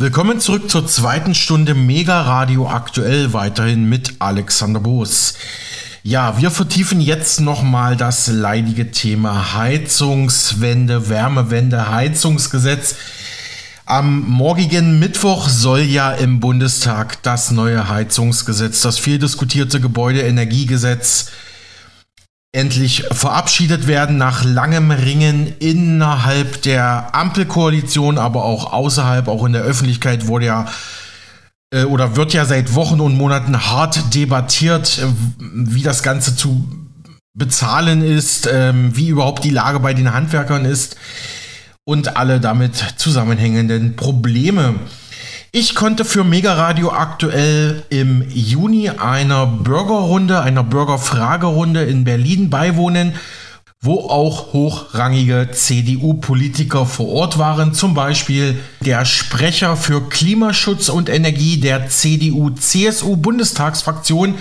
Willkommen zurück zur zweiten Stunde Mega Radio aktuell weiterhin mit Alexander Boos. Ja, wir vertiefen jetzt nochmal das leidige Thema Heizungswende, Wärmewende, Heizungsgesetz. Am morgigen Mittwoch soll ja im Bundestag das neue Heizungsgesetz, das viel diskutierte Gebäudeenergiegesetz, endlich verabschiedet werden nach langem Ringen innerhalb der Ampelkoalition, aber auch außerhalb, auch in der Öffentlichkeit wurde ja äh, oder wird ja seit Wochen und Monaten hart debattiert, äh, wie das Ganze zu bezahlen ist, äh, wie überhaupt die Lage bei den Handwerkern ist und alle damit zusammenhängenden Probleme. Ich konnte für Mega Radio aktuell im Juni einer Bürgerrunde, einer Bürgerfragerunde in Berlin beiwohnen, wo auch hochrangige CDU-Politiker vor Ort waren, zum Beispiel der Sprecher für Klimaschutz und Energie der CDU-CSU-Bundestagsfraktion,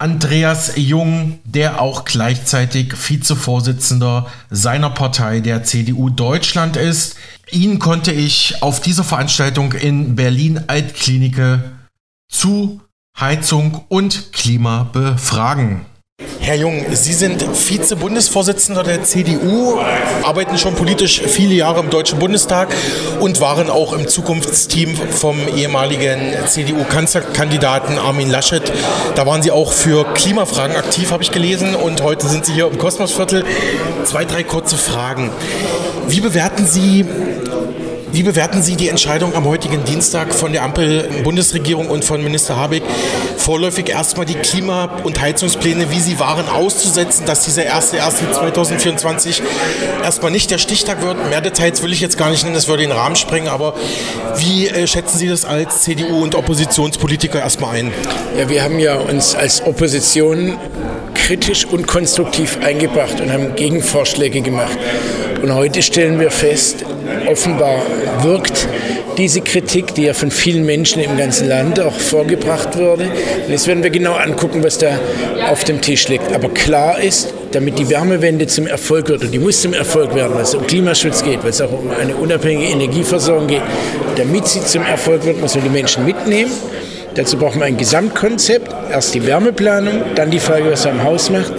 Andreas Jung, der auch gleichzeitig Vizevorsitzender seiner Partei der CDU Deutschland ist. Ihn konnte ich auf dieser Veranstaltung in Berlin Altklinike zu Heizung und Klima befragen. Herr Jung, Sie sind Vize-Bundesvorsitzender der CDU, arbeiten schon politisch viele Jahre im Deutschen Bundestag und waren auch im Zukunftsteam vom ehemaligen CDU-Kanzlerkandidaten Armin Laschet. Da waren Sie auch für Klimafragen aktiv, habe ich gelesen, und heute sind Sie hier im Kosmosviertel. Zwei, drei kurze Fragen. Wie bewerten Sie wie bewerten Sie die Entscheidung am heutigen Dienstag von der Ampel-Bundesregierung und von Minister Habeck, vorläufig erstmal die Klima- und Heizungspläne, wie sie waren, auszusetzen, dass dieser 1.1.2024 erstmal nicht der Stichtag wird? Mehr Details will ich jetzt gar nicht nennen, das würde den Rahmen sprengen, aber wie äh, schätzen Sie das als CDU- und Oppositionspolitiker erstmal ein? Ja, wir haben ja uns als Opposition kritisch und konstruktiv eingebracht und haben Gegenvorschläge gemacht. Und heute stellen wir fest, offenbar wirkt diese Kritik, die ja von vielen Menschen im ganzen Land auch vorgebracht wurde. Und jetzt werden wir genau angucken, was da auf dem Tisch liegt. Aber klar ist, damit die Wärmewende zum Erfolg wird, und die muss zum Erfolg werden, weil es um Klimaschutz geht, weil es auch um eine unabhängige Energieversorgung geht, damit sie zum Erfolg wird, muss man die Menschen mitnehmen. Dazu brauchen wir ein Gesamtkonzept. Erst die Wärmeplanung, dann die Frage, was er im Haus macht.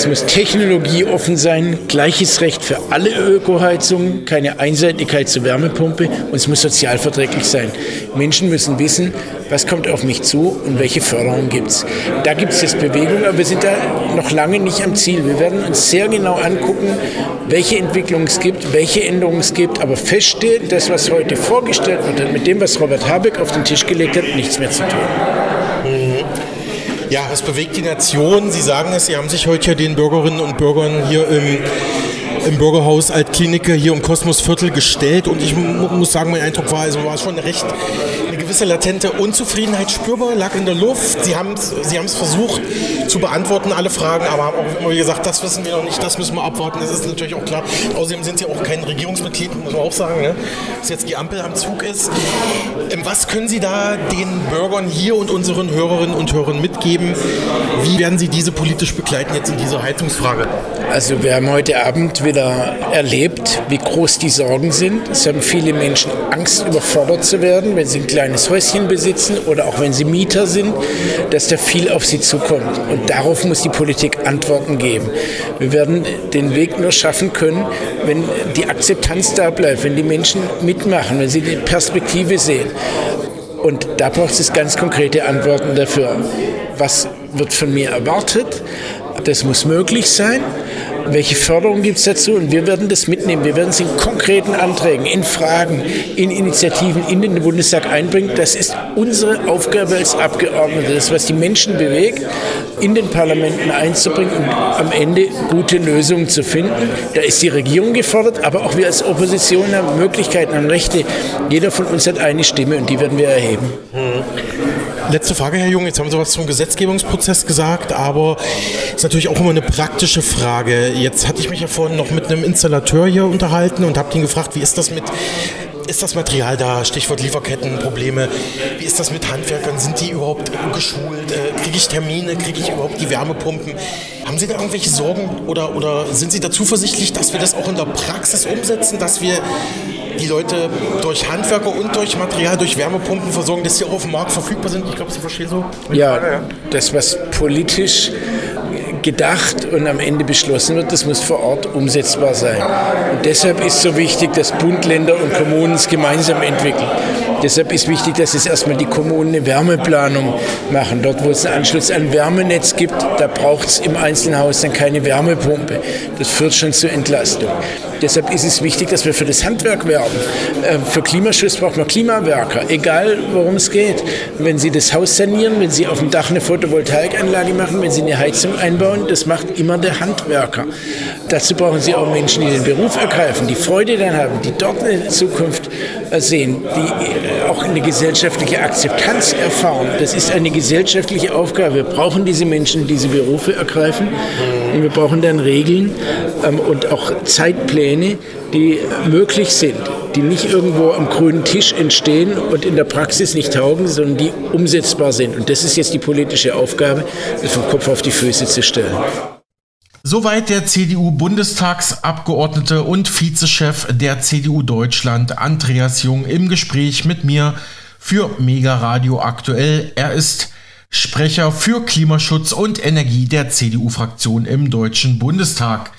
Es muss technologieoffen sein, gleiches Recht für alle Ökoheizungen, keine Einseitigkeit zur Wärmepumpe und es muss sozialverträglich sein. Menschen müssen wissen, was kommt auf mich zu und welche Förderung gibt es. Da gibt es jetzt Bewegung, aber wir sind da noch lange nicht am Ziel. Wir werden uns sehr genau angucken, welche Entwicklungen es gibt, welche Änderungen es gibt, aber feststellen, das, was heute vorgestellt wird, hat mit dem, was Robert Habeck auf den Tisch gelegt hat, nichts mehr zu tun. Ja, es bewegt die Nation. Sie sagen es, Sie haben sich heute den Bürgerinnen und Bürgern hier im, im Bürgerhaus Altklinike hier im Kosmosviertel gestellt und ich muss sagen, mein Eindruck war, also war schon recht gewisse latente Unzufriedenheit spürbar, lag in der Luft. Sie haben es Sie versucht zu beantworten, alle Fragen, aber haben auch immer gesagt, das wissen wir noch nicht, das müssen wir abwarten. Das ist natürlich auch klar. Außerdem sind Sie auch kein Regierungsmitglied, muss man auch sagen, ne? dass jetzt die Ampel am Zug ist. Ähm, was können Sie da den Bürgern hier und unseren Hörerinnen und Hörern mitgeben? Wie werden Sie diese politisch begleiten jetzt in dieser Heizungsfrage? Also wir haben heute Abend wieder erlebt, wie groß die Sorgen sind. Es haben viele Menschen Angst, überfordert zu werden, wenn sie ein kleines eigenes Häuschen besitzen oder auch wenn sie Mieter sind, dass da viel auf sie zukommt. Und darauf muss die Politik Antworten geben. Wir werden den Weg nur schaffen können, wenn die Akzeptanz da bleibt, wenn die Menschen mitmachen, wenn sie die Perspektive sehen. Und da braucht es ganz konkrete Antworten dafür. Was wird von mir erwartet? Das muss möglich sein welche Förderung gibt es dazu? Und wir werden das mitnehmen. Wir werden es in konkreten Anträgen, in Fragen, in Initiativen in den Bundestag einbringen. Das ist unsere Aufgabe als Abgeordnete, das, was die Menschen bewegt, in den Parlamenten einzubringen und am Ende gute Lösungen zu finden. Da ist die Regierung gefordert, aber auch wir als Opposition haben Möglichkeiten, haben Rechte. Jeder von uns hat eine Stimme und die werden wir erheben. Mhm. Letzte Frage, Herr Jung. Jetzt haben Sie was zum Gesetzgebungsprozess gesagt, aber es ist natürlich auch immer eine praktische Frage. Jetzt hatte ich mich ja vorhin noch mit einem Installateur hier unterhalten und habe ihn gefragt, wie ist das mit ist das Material da? Stichwort Lieferkettenprobleme. Wie ist das mit Handwerkern? Sind die überhaupt geschult? Äh, kriege ich Termine? Kriege ich überhaupt die Wärmepumpen? Haben Sie da irgendwelche Sorgen oder, oder sind Sie da zuversichtlich, dass wir das auch in der Praxis umsetzen, dass wir die Leute durch Handwerker und durch Material, durch Wärmepumpen versorgen, dass sie auch auf dem Markt verfügbar sind? Ich glaube, Sie verstehen so. Ja, das, was politisch gedacht und am Ende beschlossen wird, das muss vor Ort umsetzbar sein. Und deshalb ist so wichtig, dass Bund, Länder und Kommunen es gemeinsam entwickeln. Deshalb ist wichtig, dass es erstmal die Kommunen eine Wärmeplanung machen. Dort, wo es einen Anschluss an Wärmenetz gibt, da braucht es im Einzelhaus dann keine Wärmepumpe. Das führt schon zur Entlastung. Deshalb ist es wichtig, dass wir für das Handwerk werben. Äh, für Klimaschutz braucht man Klimawerker, egal worum es geht. Wenn Sie das Haus sanieren, wenn Sie auf dem Dach eine Photovoltaikanlage machen, wenn Sie eine Heizung einbauen, das macht immer der Handwerker. Dazu brauchen Sie auch Menschen, die den Beruf ergreifen, die Freude daran haben, die dort eine Zukunft äh, sehen, die auch eine gesellschaftliche Akzeptanz erfahren. Das ist eine gesellschaftliche Aufgabe. Wir brauchen diese Menschen, die diese Berufe ergreifen. Und wir brauchen dann Regeln ähm, und auch Zeitpläne Pläne, die möglich sind, die nicht irgendwo am grünen Tisch entstehen und in der Praxis nicht taugen, sondern die umsetzbar sind. Und das ist jetzt die politische Aufgabe, das vom Kopf auf die Füße zu stellen. Soweit der CDU-Bundestagsabgeordnete und Vizechef der CDU Deutschland, Andreas Jung, im Gespräch mit mir für Mega Radio aktuell. Er ist Sprecher für Klimaschutz und Energie der CDU-Fraktion im Deutschen Bundestag.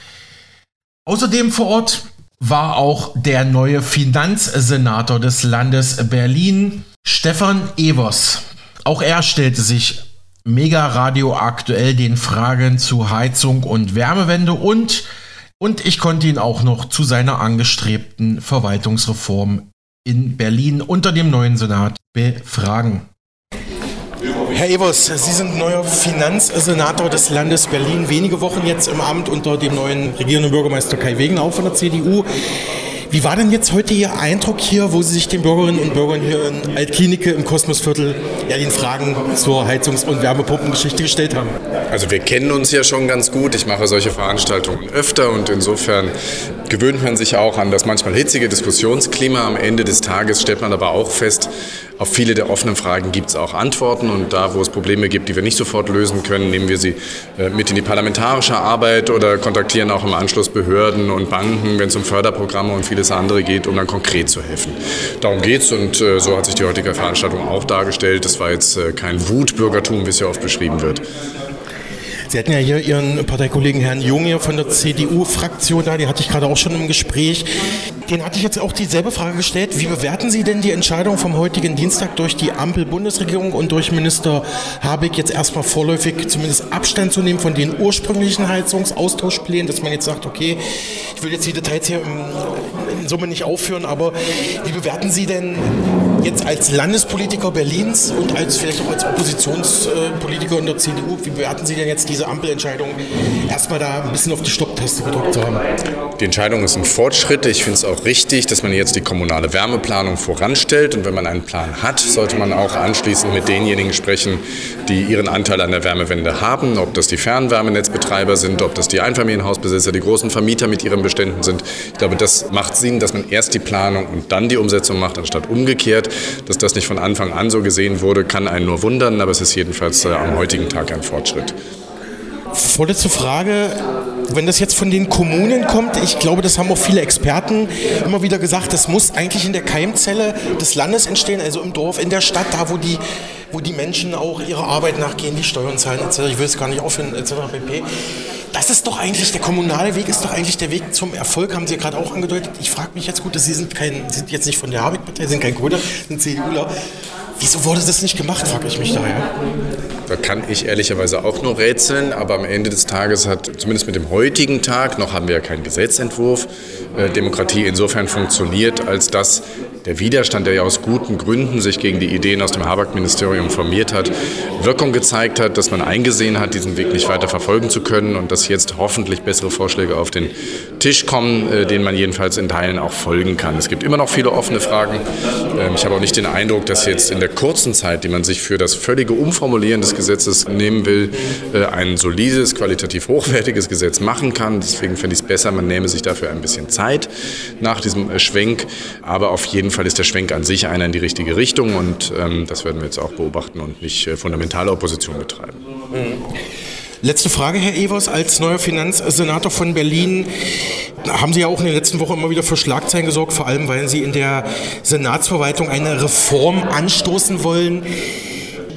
Außerdem vor Ort war auch der neue Finanzsenator des Landes Berlin, Stefan Evers. Auch er stellte sich mega radioaktuell den Fragen zu Heizung und Wärmewende und, und ich konnte ihn auch noch zu seiner angestrebten Verwaltungsreform in Berlin unter dem neuen Senat befragen. Herr Evers, Sie sind neuer Finanzsenator des Landes Berlin, wenige Wochen jetzt im Amt unter dem neuen regierenden Bürgermeister Kai Wegenau von der CDU. Wie war denn jetzt heute Ihr Eindruck hier, wo Sie sich den Bürgerinnen und Bürgern hier in Altklinike im Kosmosviertel ja den Fragen zur Heizungs- und Wärmepumpengeschichte gestellt haben? Also wir kennen uns ja schon ganz gut. Ich mache solche Veranstaltungen öfter und insofern gewöhnt man sich auch an das manchmal hitzige Diskussionsklima. Am Ende des Tages stellt man aber auch fest, auf viele der offenen Fragen gibt es auch Antworten und da, wo es Probleme gibt, die wir nicht sofort lösen können, nehmen wir sie äh, mit in die parlamentarische Arbeit oder kontaktieren auch im Anschluss Behörden und Banken, wenn es um Förderprogramme und vieles andere geht, um dann konkret zu helfen. Darum geht es und äh, so hat sich die heutige Veranstaltung auch dargestellt. Das war jetzt äh, kein Wutbürgertum, wie es ja oft beschrieben wird. Sie hatten ja hier Ihren Parteikollegen Herrn Jung hier von der CDU-Fraktion da, den hatte ich gerade auch schon im Gespräch. Den hatte ich jetzt auch dieselbe Frage gestellt. Wie bewerten Sie denn die Entscheidung vom heutigen Dienstag durch die Ampel-Bundesregierung und durch Minister Habeck jetzt erstmal vorläufig zumindest Abstand zu nehmen von den ursprünglichen Heizungsaustauschplänen, dass man jetzt sagt, okay, ich will jetzt die Details hier in Summe nicht aufführen, aber wie bewerten Sie denn jetzt als Landespolitiker Berlins und als vielleicht auch als Oppositionspolitiker in der CDU, wie bewerten Sie denn jetzt diese Ampelentscheidung, erstmal da ein bisschen auf die Stopptaste gedrückt zu haben? Die Entscheidung ist ein Fortschritt. Ich finde es auch richtig, dass man jetzt die kommunale Wärmeplanung voranstellt. Und wenn man einen Plan hat, sollte man auch anschließend mit denjenigen sprechen, die ihren Anteil an der Wärmewende haben. Ob das die Fernwärmenetzbetreiber sind, ob das die Einfamilienhausbesitzer, die großen Vermieter mit ihren Beständen sind. Ich glaube, das macht Sinn, dass man erst die Planung und dann die Umsetzung macht, anstatt umgekehrt. Dass das nicht von Anfang an so gesehen wurde, kann einen nur wundern, aber es ist jedenfalls äh, am heutigen Tag ein Fortschritt. Vorletzte Frage. Wenn das jetzt von den Kommunen kommt, ich glaube, das haben auch viele Experten immer wieder gesagt, das muss eigentlich in der Keimzelle des Landes entstehen, also im Dorf, in der Stadt, da wo die, wo die Menschen auch ihrer Arbeit nachgehen, die Steuern zahlen etc. Ich will es gar nicht aufhören etc. pp. Das ist doch eigentlich, der kommunale Weg ist doch eigentlich der Weg zum Erfolg, haben Sie ja gerade auch angedeutet. Ich frage mich jetzt gut, Sie sind, kein, sind jetzt nicht von der Habeck-Partei, sind kein Grüner, sind CDUler. Wieso wurde das nicht gemacht, frage ich mich daher. Da kann ich ehrlicherweise auch nur rätseln, aber am Ende des Tages hat, zumindest mit dem heutigen Tag, noch haben wir ja keinen Gesetzentwurf, Demokratie insofern funktioniert, als dass der Widerstand, der ja aus guten Gründen sich gegen die Ideen aus dem Habeck-Ministerium formiert hat, Wirkung gezeigt hat, dass man eingesehen hat, diesen Weg nicht weiter verfolgen zu können und dass jetzt hoffentlich bessere Vorschläge auf den Tisch kommen, äh, denen man jedenfalls in Teilen auch folgen kann. Es gibt immer noch viele offene Fragen. Ähm, ich habe auch nicht den Eindruck, dass jetzt in der kurzen Zeit, die man sich für das völlige Umformulieren des Gesetzes nehmen will, äh, ein solides, qualitativ hochwertiges Gesetz machen kann. Deswegen fände ich es besser, man nehme sich dafür ein bisschen Zeit nach diesem äh, Schwenk. Aber auf jeden jeden Fall ist der Schwenk an sich einer in die richtige Richtung und ähm, das werden wir jetzt auch beobachten und nicht äh, fundamentale Opposition betreiben. Mhm. Letzte Frage, Herr Evers. Als neuer Finanzsenator von Berlin haben Sie ja auch in den letzten Wochen immer wieder für Schlagzeilen gesorgt, vor allem weil Sie in der Senatsverwaltung eine Reform anstoßen wollen.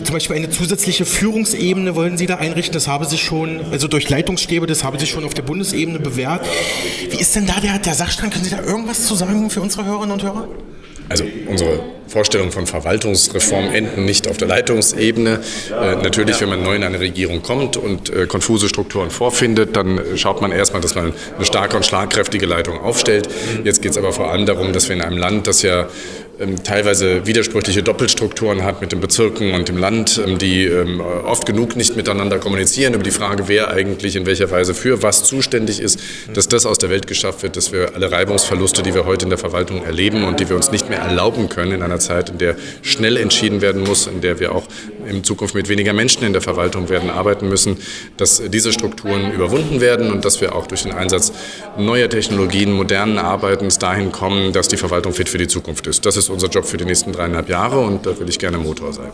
Zum Beispiel eine zusätzliche Führungsebene wollen Sie da einrichten. Das haben Sie schon, also durch Leitungsstäbe, das haben Sie schon auf der Bundesebene bewährt. Wie ist denn da der, der Sachstand? Können Sie da irgendwas zu sagen für unsere Hörerinnen und Hörer? Also unsere Vorstellungen von Verwaltungsreform enden nicht auf der Leitungsebene. Äh, natürlich, wenn man neu in eine Regierung kommt und äh, konfuse Strukturen vorfindet, dann schaut man erstmal, dass man eine starke und schlagkräftige Leitung aufstellt. Jetzt geht es aber vor allem darum, dass wir in einem Land, das ja teilweise widersprüchliche Doppelstrukturen hat mit den Bezirken und dem Land, ähm, die ähm, oft genug nicht miteinander kommunizieren über die Frage, wer eigentlich in welcher Weise für was zuständig ist, dass das aus der Welt geschafft wird, dass wir alle Reibungsverluste, die wir heute in der Verwaltung erleben und die wir uns nicht mehr erlauben können in einer Zeit, in der schnell entschieden werden muss, in der wir auch in Zukunft mit weniger Menschen in der Verwaltung werden arbeiten müssen, dass diese Strukturen überwunden werden und dass wir auch durch den Einsatz neuer Technologien, modernen Arbeitens dahin kommen, dass die Verwaltung fit für die Zukunft ist. Das ist unser Job für die nächsten dreieinhalb Jahre und da will ich gerne Motor sein.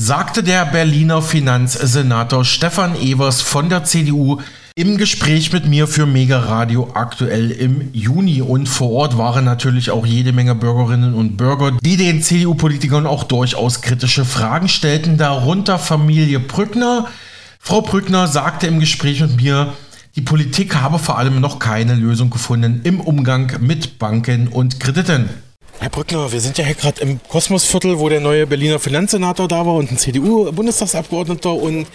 Sagte der Berliner Finanzsenator Stefan Evers von der CDU im Gespräch mit mir für Mega Radio aktuell im Juni. Und vor Ort waren natürlich auch jede Menge Bürgerinnen und Bürger, die den CDU-Politikern auch durchaus kritische Fragen stellten, darunter Familie Brückner. Frau Brückner sagte im Gespräch mit mir, die Politik habe vor allem noch keine Lösung gefunden im Umgang mit Banken und Krediten. Herr Brückner, wir sind ja hier gerade im Kosmosviertel, wo der neue Berliner Finanzsenator da war und ein CDU-Bundestagsabgeordneter und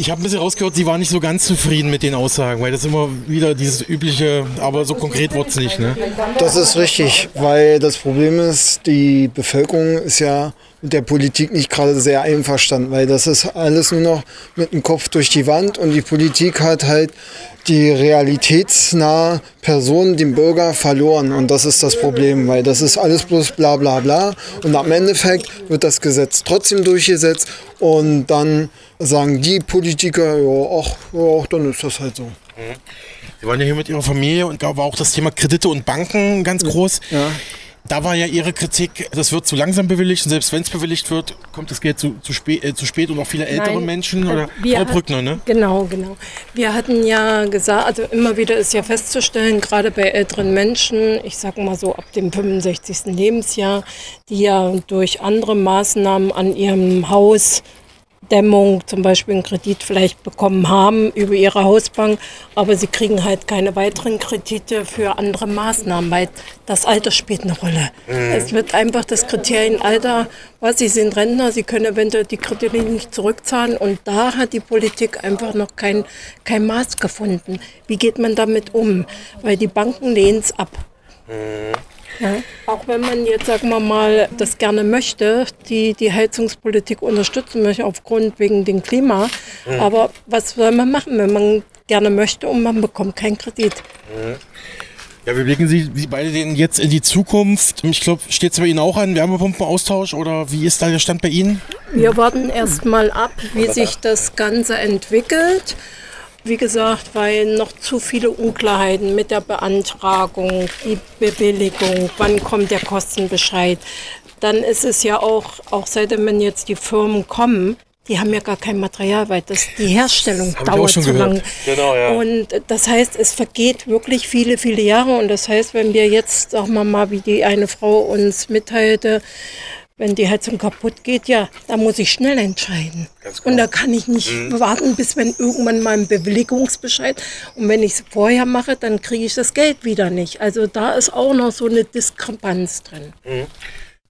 ich habe ein bisschen rausgehört, Sie waren nicht so ganz zufrieden mit den Aussagen, weil das immer wieder dieses übliche, aber so konkret wird es nicht. Ne? Das ist richtig, weil das Problem ist, die Bevölkerung ist ja mit der Politik nicht gerade sehr einverstanden, weil das ist alles nur noch mit dem Kopf durch die Wand und die Politik hat halt die realitätsnahe Person, den Bürger, verloren. Und das ist das Problem, weil das ist alles bloß bla bla bla. Und am Endeffekt wird das Gesetz trotzdem durchgesetzt und dann sagen die Politiker, ja, ach, ja, dann ist das halt so. Sie waren ja hier mit Ihrer Familie und da war auch das Thema Kredite und Banken ganz groß. Ja. Da war ja Ihre Kritik, das wird zu langsam bewilligt und selbst wenn es bewilligt wird, kommt das Geld zu, zu, spät, äh, zu spät und auch viele ältere Nein, Menschen oder Frau Brückner, ne? Genau, genau. Wir hatten ja gesagt, also immer wieder ist ja festzustellen, gerade bei älteren Menschen, ich sage mal so ab dem 65. Lebensjahr, die ja durch andere Maßnahmen an ihrem Haus Dämmung zum Beispiel einen Kredit vielleicht bekommen haben über ihre Hausbank, aber sie kriegen halt keine weiteren Kredite für andere Maßnahmen, weil das Alter spielt eine Rolle. Mhm. Es wird einfach das Kriterium Alter, was sie sind Rentner, sie können eventuell die Kredite nicht zurückzahlen und da hat die Politik einfach noch kein, kein Maß gefunden. Wie geht man damit um? Weil die Banken lehnen es ab. Mhm. Ja, auch wenn man jetzt, sagen wir mal, das gerne möchte, die, die Heizungspolitik unterstützen möchte aufgrund wegen dem Klima. Mhm. Aber was soll man machen, wenn man gerne möchte und man bekommt keinen Kredit? Mhm. Ja, wie blicken Sie, Sie beide denn jetzt in die Zukunft? Ich glaube, steht es bei Ihnen auch an Wärmepumpenaustausch oder wie ist da der Stand bei Ihnen? Wir warten erst mal ab, wie sich das Ganze entwickelt. Wie gesagt, weil noch zu viele Unklarheiten mit der Beantragung, die Bewilligung, wann kommt der Kostenbescheid. Dann ist es ja auch, auch seitdem wenn jetzt die Firmen kommen, die haben ja gar kein Material, weil das, die Herstellung das dauert zu lange. Genau, ja. Und das heißt, es vergeht wirklich viele, viele Jahre. Und das heißt, wenn wir jetzt, sagen wir mal, wie die eine Frau uns mitteilte, wenn die Heizung kaputt geht, ja, da muss ich schnell entscheiden. Und da kann ich nicht mhm. warten, bis wenn irgendwann mal ein Bewilligungsbescheid und wenn ich es vorher mache, dann kriege ich das Geld wieder nicht. Also da ist auch noch so eine Diskrepanz drin. Mhm.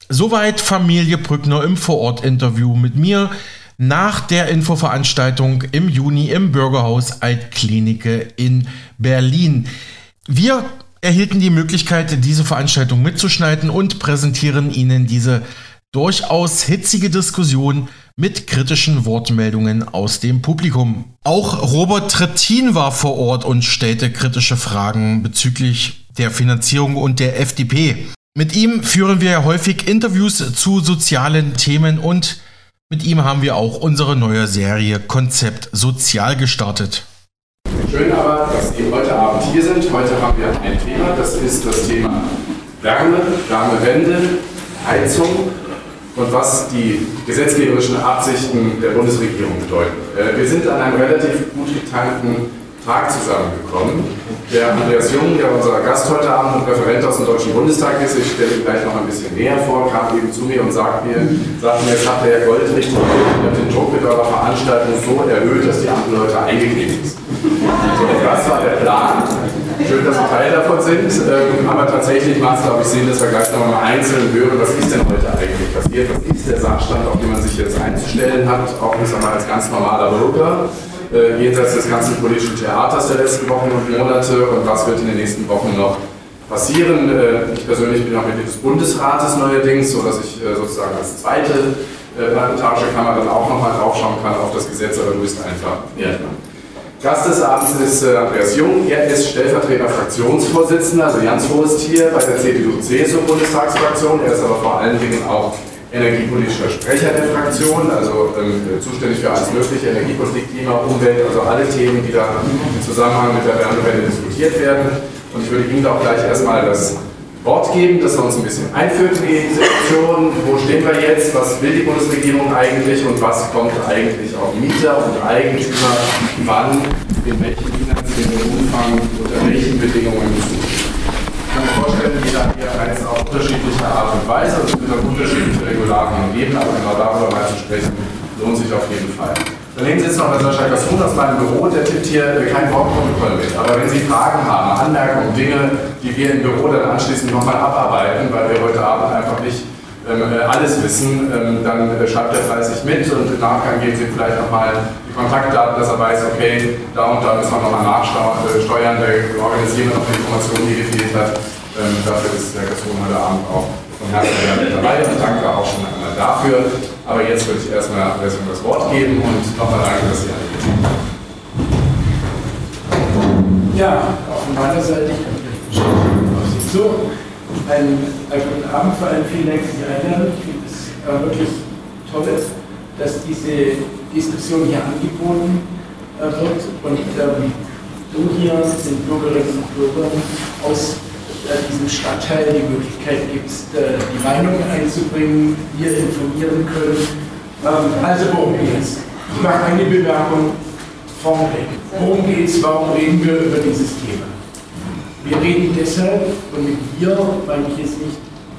Soweit Familie Brückner im Vorort-Interview mit mir nach der Infoveranstaltung im Juni im Bürgerhaus Altklinike in Berlin. Wir erhielten die Möglichkeit, diese Veranstaltung mitzuschneiden und präsentieren Ihnen diese durchaus hitzige Diskussion mit kritischen Wortmeldungen aus dem Publikum. Auch Robert Trittin war vor Ort und stellte kritische Fragen bezüglich der Finanzierung und der FDP. Mit ihm führen wir häufig Interviews zu sozialen Themen und mit ihm haben wir auch unsere neue Serie Konzept Sozial gestartet. Schön aber, dass Sie heute Abend hier sind. Heute haben wir ein Thema, das ist das Thema Wärme, Wärmewende, Heizung und was die gesetzgeberischen Absichten der Bundesregierung bedeuten. Äh, wir sind an einem relativ gut getimten Tag zusammengekommen. Der Andreas Jung, der unser Gast heute Abend und Referent aus dem Deutschen Bundestag ist, ich stelle ihn gleich noch ein bisschen näher vor, kam eben zu mir und sagt mir, sagt mir jetzt hat der Herr Goldrich den Druck mit eurer Veranstaltung so erhöht, dass die anderen Leute eingeknickt ist. So, das war der Plan. Schön, dass wir Teil davon sind, ähm, aber tatsächlich macht es, glaube ich, Sinn, dass wir gleich nochmal einzeln hören, was ist denn heute eigentlich passiert, was ist der Sachstand, auf den man sich jetzt einzustellen hat, auch ich sag mal, als ganz normaler Bürger äh, jenseits des ganzen politischen Theaters der letzten Wochen und Monate und was wird in den nächsten Wochen noch passieren. Äh, ich persönlich bin auch Mitglied des Bundesrates neuerdings, sodass ich äh, sozusagen als zweite parlamentarische Kammer dann auch nochmal draufschauen kann auf das Gesetz, aber du bist einfach Erdmann. Gast des Abends ist äh, Andreas Jung. Er ist stellvertretender Fraktionsvorsitzender, also Jans Horst hier bei der CDU-CSU-Bundestagsfraktion. Er ist aber vor allen Dingen auch energiepolitischer Sprecher der Fraktion, also ähm, zuständig für alles Mögliche, Energiepolitik, Klima, Umwelt, also alle Themen, die da im Zusammenhang mit der Wärmewende diskutiert werden. Und ich würde Ihnen auch gleich erstmal das Wort geben, dass er uns ein bisschen einführt in die Situation. Wo stehen wir jetzt? Was will die Bundesregierung eigentlich? Und was kommt eigentlich auf Mieter und Eigentümer wann, in welchem finanziellen Umfang, unter welchen Bedingungen zu? kann mir vorstellen, jeder hier heizt auf unterschiedliche Art und Weise. Also es wird auch unterschiedliche Regularien geben, aber genau darüber mal zu sprechen, lohnt sich auf jeden Fall. Daneben sitzt noch der Sascha Gassun aus meinem Büro, der tippt hier kein Wortprotokoll mit. Aber wenn Sie Fragen haben, Anmerkungen, Dinge, die wir im Büro dann anschließend nochmal abarbeiten, weil wir heute Abend einfach nicht ähm, äh, alles wissen, ähm, dann äh, schreibt er fleißig mit und im Nachgang geben Sie vielleicht nochmal die Kontaktdaten, dass er weiß, okay, da und da müssen wir nochmal nachsteuern, äh, wir organisieren noch die Informationen, die gefehlt hat. Ähm, dafür ist der Gaston heute Abend auch Herzen mit dabei und danke auch schon einmal dafür. Aber jetzt würde ich erstmal Version das Wort geben und nochmal danke, dass Sie alle hier sind. Ja, auch von meiner Seite, ich auf Sie zu. Einen, einen guten Abend, vor allem vielen Dank für die Einladung. Ich finde es äh, wirklich toll, dass diese Diskussion hier angeboten äh, wird und ähm, du hier den Bürgerinnen und Bürgern aus diesem Stadtteil die Möglichkeit gibst, äh, die Meinungen einzubringen, wir informieren können. Ähm, also worum geht es? Ich mache eine Bemerkung vorneweg. Worum geht es? Warum reden wir über dieses Thema? Wir reden deshalb, und mit wir meine ich jetzt nicht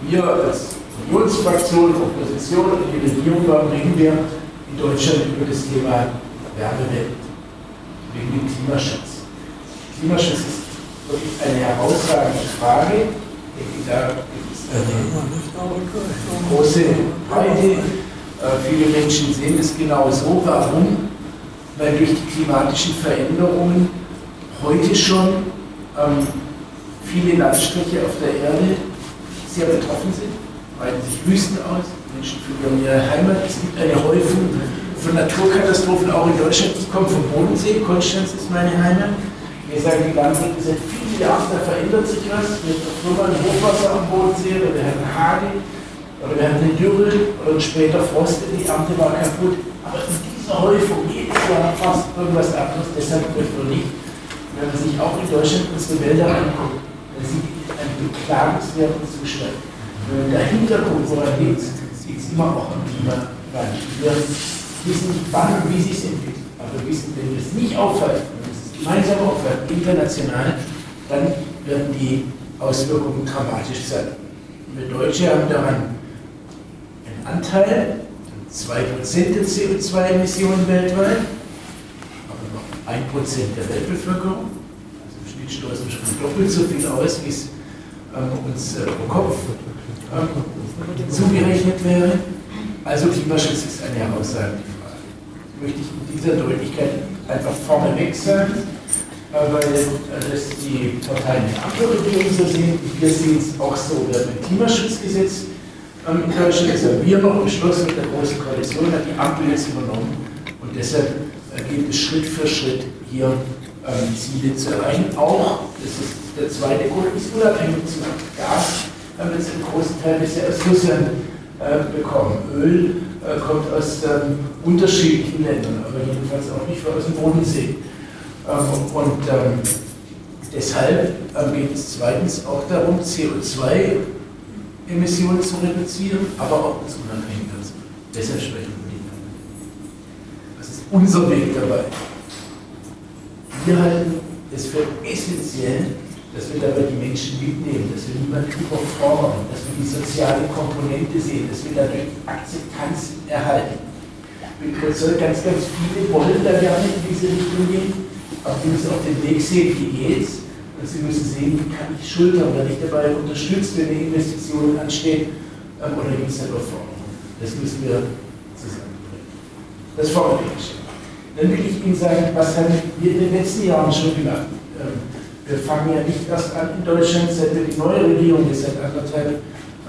wir als Unionsfraktion, Opposition und die Regierung, warum reden wir in Deutschland über das Thema Wärmewende, wegen dem Klimaschutz. Klimaschutz ist wirklich eine herausragende Frage. Da gibt es eine große Breite. Äh, viele Menschen sehen es genau so. Warum? Weil durch die klimatischen Veränderungen heute schon ähm, viele Landstriche auf der Erde sehr betroffen sind, breiten sich Wüsten aus, Menschen verlieren ihre Heimat, es gibt eine Häufung von Naturkatastrophen auch in Deutschland. Ich komme vom Bodensee, Konstanz ist meine Heimat. Wir sagen, die Landwirte seit vielen Jahren, da verändert sich was. Wir haben ein Hochwasser am Bodensee oder wir haben Hagel oder wir haben eine Dürre oder später Frost, die Ernte war kaputt. Aber in dieser Häufung jedes Jahr fast irgendwas anderes. Deshalb dürfen wir nicht, wenn man sich auch in Deutschland unsere Wälder anguckt, sieht einen beklagenswerten Zustand. Wenn man dahinter guckt, woran liegt liegt es immer auch am Klimawandel. Wir wissen nicht, wann und wie sich es entwickelt. Aber wir wissen, wenn wir es nicht aufhalten, wenn wir es gemeinsam aufhalten, international, dann werden die Auswirkungen dramatisch sein. Wir Deutsche haben daran einen Anteil, 2% der CO2-Emissionen weltweit, aber noch 1% der Weltbevölkerung stoßen schon doppelt so viel aus, wie es ähm, uns äh, pro Kopf ähm, zugerechnet wäre. Also Klimaschutz ist eine. Das möchte ich in dieser Deutlichkeit einfach vorneweg sagen, äh, weil äh, das die Parteien anderen Regionen so sehen. Wir sehen es auch so, wir haben ein Klimaschutzgesetz ähm, in Deutschland, das haben wir noch beschlossen mit der Großen Koalition, hat die Ampel jetzt übernommen und deshalb äh, geht es Schritt für Schritt hier ähm, Ziele zu erreichen. Auch, das ist der zweite Grund, ist unabhängig zu. Gas haben wir jetzt im großen Teil bisher aus Russland bekommen. Öl äh, kommt aus ähm, unterschiedlichen Ländern, aber jedenfalls auch nicht aus dem Bodensee. Ähm, und ähm, deshalb ähm, geht es zweitens auch darum, CO2 Emissionen zu reduzieren, aber auch uns unabhängiger zu machen. Deshalb sprechen wir miteinander. Das ist unser Weg dabei. Wir halten es für essentiell, dass wir dabei die Menschen mitnehmen, dass wir niemanden überfordern, dass wir die soziale Komponente sehen, dass wir dadurch Akzeptanz erhalten. Ich bin überzeugt, ganz, ganz viele wollen da gerne in diese Richtung gehen, aber die müssen auf den Weg sehen, wie geht's. Und sie müssen sehen, wie kann ich schultern, wenn ich dabei unterstützt, wenn eine Investition ansteht, ähm, oder gibt es eine Überforderung. Das müssen wir zusammenbringen. Das fordere ich. Dann will ich Ihnen sagen, was haben wir in den letzten Jahren schon gemacht. Wir fangen ja nicht erst an in Deutschland, seit wir die neue Regierung jetzt seit anderthalb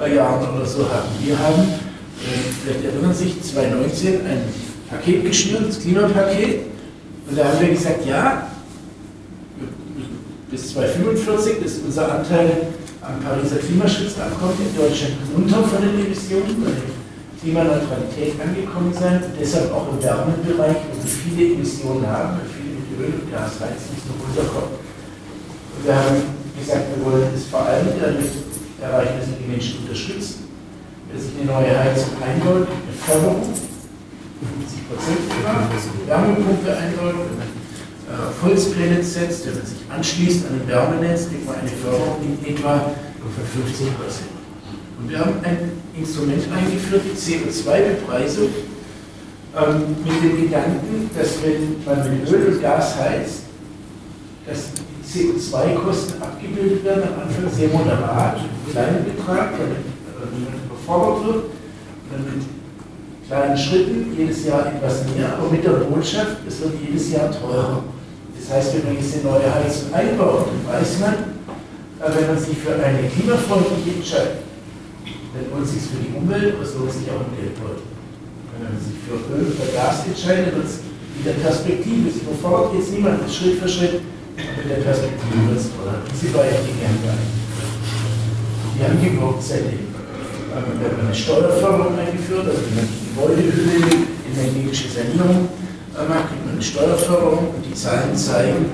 äh, Jahren oder so haben. Wir haben, äh, vielleicht erinnern sich, 2019 ein Paket geschnürt, das Klimapaket. Und da haben wir gesagt, ja, bis 2045 ist unser Anteil am Pariser Klimaschutzabkommen in Deutschland runter von den Emissionen, weil die Klimaneutralität angekommen sein und deshalb auch im Wärmebereich, wo wir viele Emissionen haben, weil viele mit Öl und Gas nicht nur runterkommen. Wir haben gesagt, wir wollen es vor allem damit erreichen, dass wir die Menschen unterstützen. Wer sich eine neue Heizung einbaut, eine Förderung, 50 Prozent eine Wärmepumpe einbaut, wenn man äh, Holzpläne setzt, wenn man sich anschließt an ein Wärmenetz, kriegt man eine Förderung in etwa von 50 Prozent. Und wir haben ein Instrument eingeführt, die CO2-Bepreisung, ähm, mit dem Gedanken, dass wenn man mit Öl und Gas heizt, dass CO2-Kosten abgebildet werden, am Anfang sehr moderat, kleinen Betrag, damit niemand überfordert wird, dann mit kleinen Schritten jedes Jahr etwas mehr, aber mit der Botschaft, es wird jedes Jahr teurer. Das heißt, wenn man jetzt eine neue Heizung einbaut, dann weiß man, äh, wenn man sich für eine klimafreundliche entscheidet, dann lohnt es sich für die Umwelt, aber es lohnt sich auch im Geldbeutel. Wenn man sich für Öl oder Gas entscheidet, wird es wieder Perspektive. Es überfordert jetzt niemand, Schritt für Schritt mit der Perspektive ist, oder diese beiden Dinge haben wir Die haben gewirkt seitdem. Wir haben eine Steuerförderung eingeführt, also wenn man die Gebäudehülle in energetische Sanierung äh, macht, kriegt man eine Steuerförderung und die Zahlen zeigen,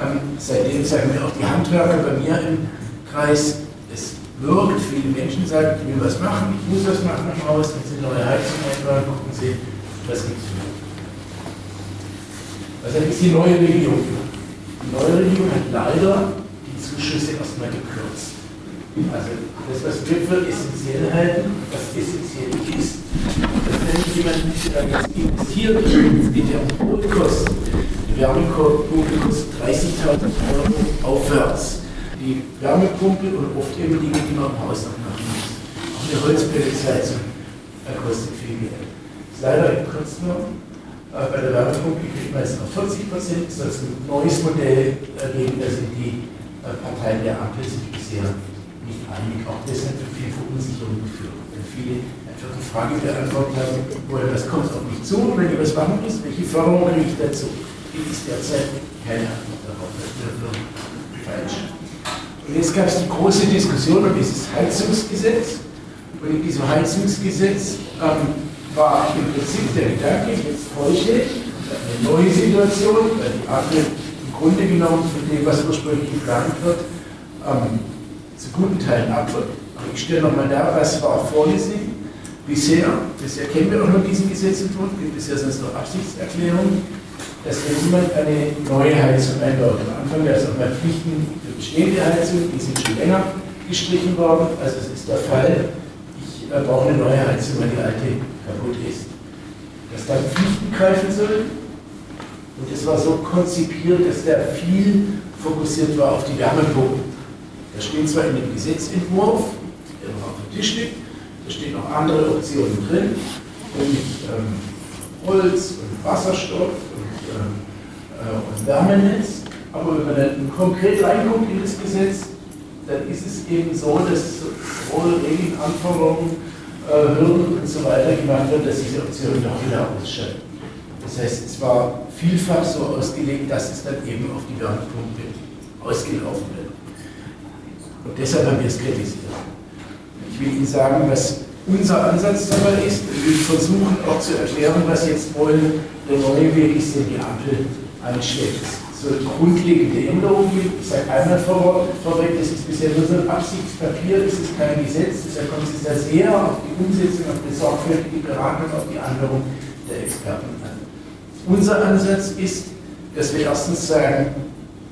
ähm, seitdem sagen wir auch die Handwerker bei mir im Kreis, es wirkt, viele Menschen sagen, ich will was machen, ich muss was machen im Haus, wenn sie neue Heizung einbauen, gucken sie, was gibt es. Also das ist die neue Regierung. Die neue Regierung hat leider die Zuschüsse erstmal gekürzt. Also das, was wir für essentiell halten, was essentiell ist, dass wenn jemand da jetzt investiert, es geht ja um Brotkosten, die Wärmepumpe kostet 30.000 Euro aufwärts. Die Wärmepumpe und oft eben Dinge, die man im Haus noch machen muss. Auch eine Holzpelletsheizung kostet viel Geld. Das ist leider gekürzt worden. Äh, bei der Wärmepumpe kriegt man jetzt noch 40 Prozent, ist das ein neues Modell, gegen das sind die äh, Parteien der Ampel sich bisher nicht einig, auch deshalb für viel Verunsicherung geführt. Wenn viele einfach die Frage beantwortet haben, woher das kommt auf mich zu, wenn ich was machen muss, welche Förderung kriege ich dazu? Gibt es derzeit keine Antwort darauf, das wäre falsch. Und jetzt gab es die große Diskussion um dieses Heizungsgesetz. Und in diesem Heizungsgesetz ähm, war im Prinzip der Gedanke, jetzt heute eine neue Situation, weil die Ampel im Grunde genommen von dem, was ursprünglich geplant wird, ähm, zu guten Teilen abwirkt. Aber ich stelle nochmal dar, was war vorgesehen. Bisher, bisher kennen wir noch diesen Gesetzentwurf, gibt es ja sonst noch Absichtserklärungen, dass wenn jemand eine neue Heizung einbaut, am Anfang gab es auch mal Pflichten für bestehende Heizungen, die sind schon länger gestrichen worden, also es ist der Fall, ich äh, brauche eine neue Heizung, weil die alte kaputt ist. Dass da Pflichten greifen sollen. Und es war so konzipiert, dass der viel fokussiert war auf die Wärmepumpen. Da steht zwar in dem Gesetzentwurf, der noch auf dem Tisch liegt, da stehen noch andere Optionen drin, nämlich ähm, Holz und Wasserstoff und, ähm, äh, und Wärmenetz. Aber wenn man dann konkret reinguckt in das Gesetz, dann ist es eben so, dass sowohl Regelanforderungen äh, Hürden und so weiter gemacht wird, dass diese Optionen doch wieder ausscheiden. Das heißt, es war vielfach so ausgelegt, dass es dann eben auf die Wärmepumpe ausgelaufen wird. Und deshalb haben wir es kritisiert. Ich will Ihnen sagen, was unser Ansatz dabei ist. Wir versuchen auch zu erklären, was jetzt wohl der neue Weg ist, den die Ampel einschlägt. Es so grundlegende Änderungen gibt. Ich sage einmal vorweg, das ist bisher nur so ein Absichtspapier, das ist kein Gesetz, deshalb kommt es da sehr auf die Umsetzung, auf die sorgfältige Beratung, auf die Anhörung der Experten an. Unser Ansatz ist, dass wir erstens sagen,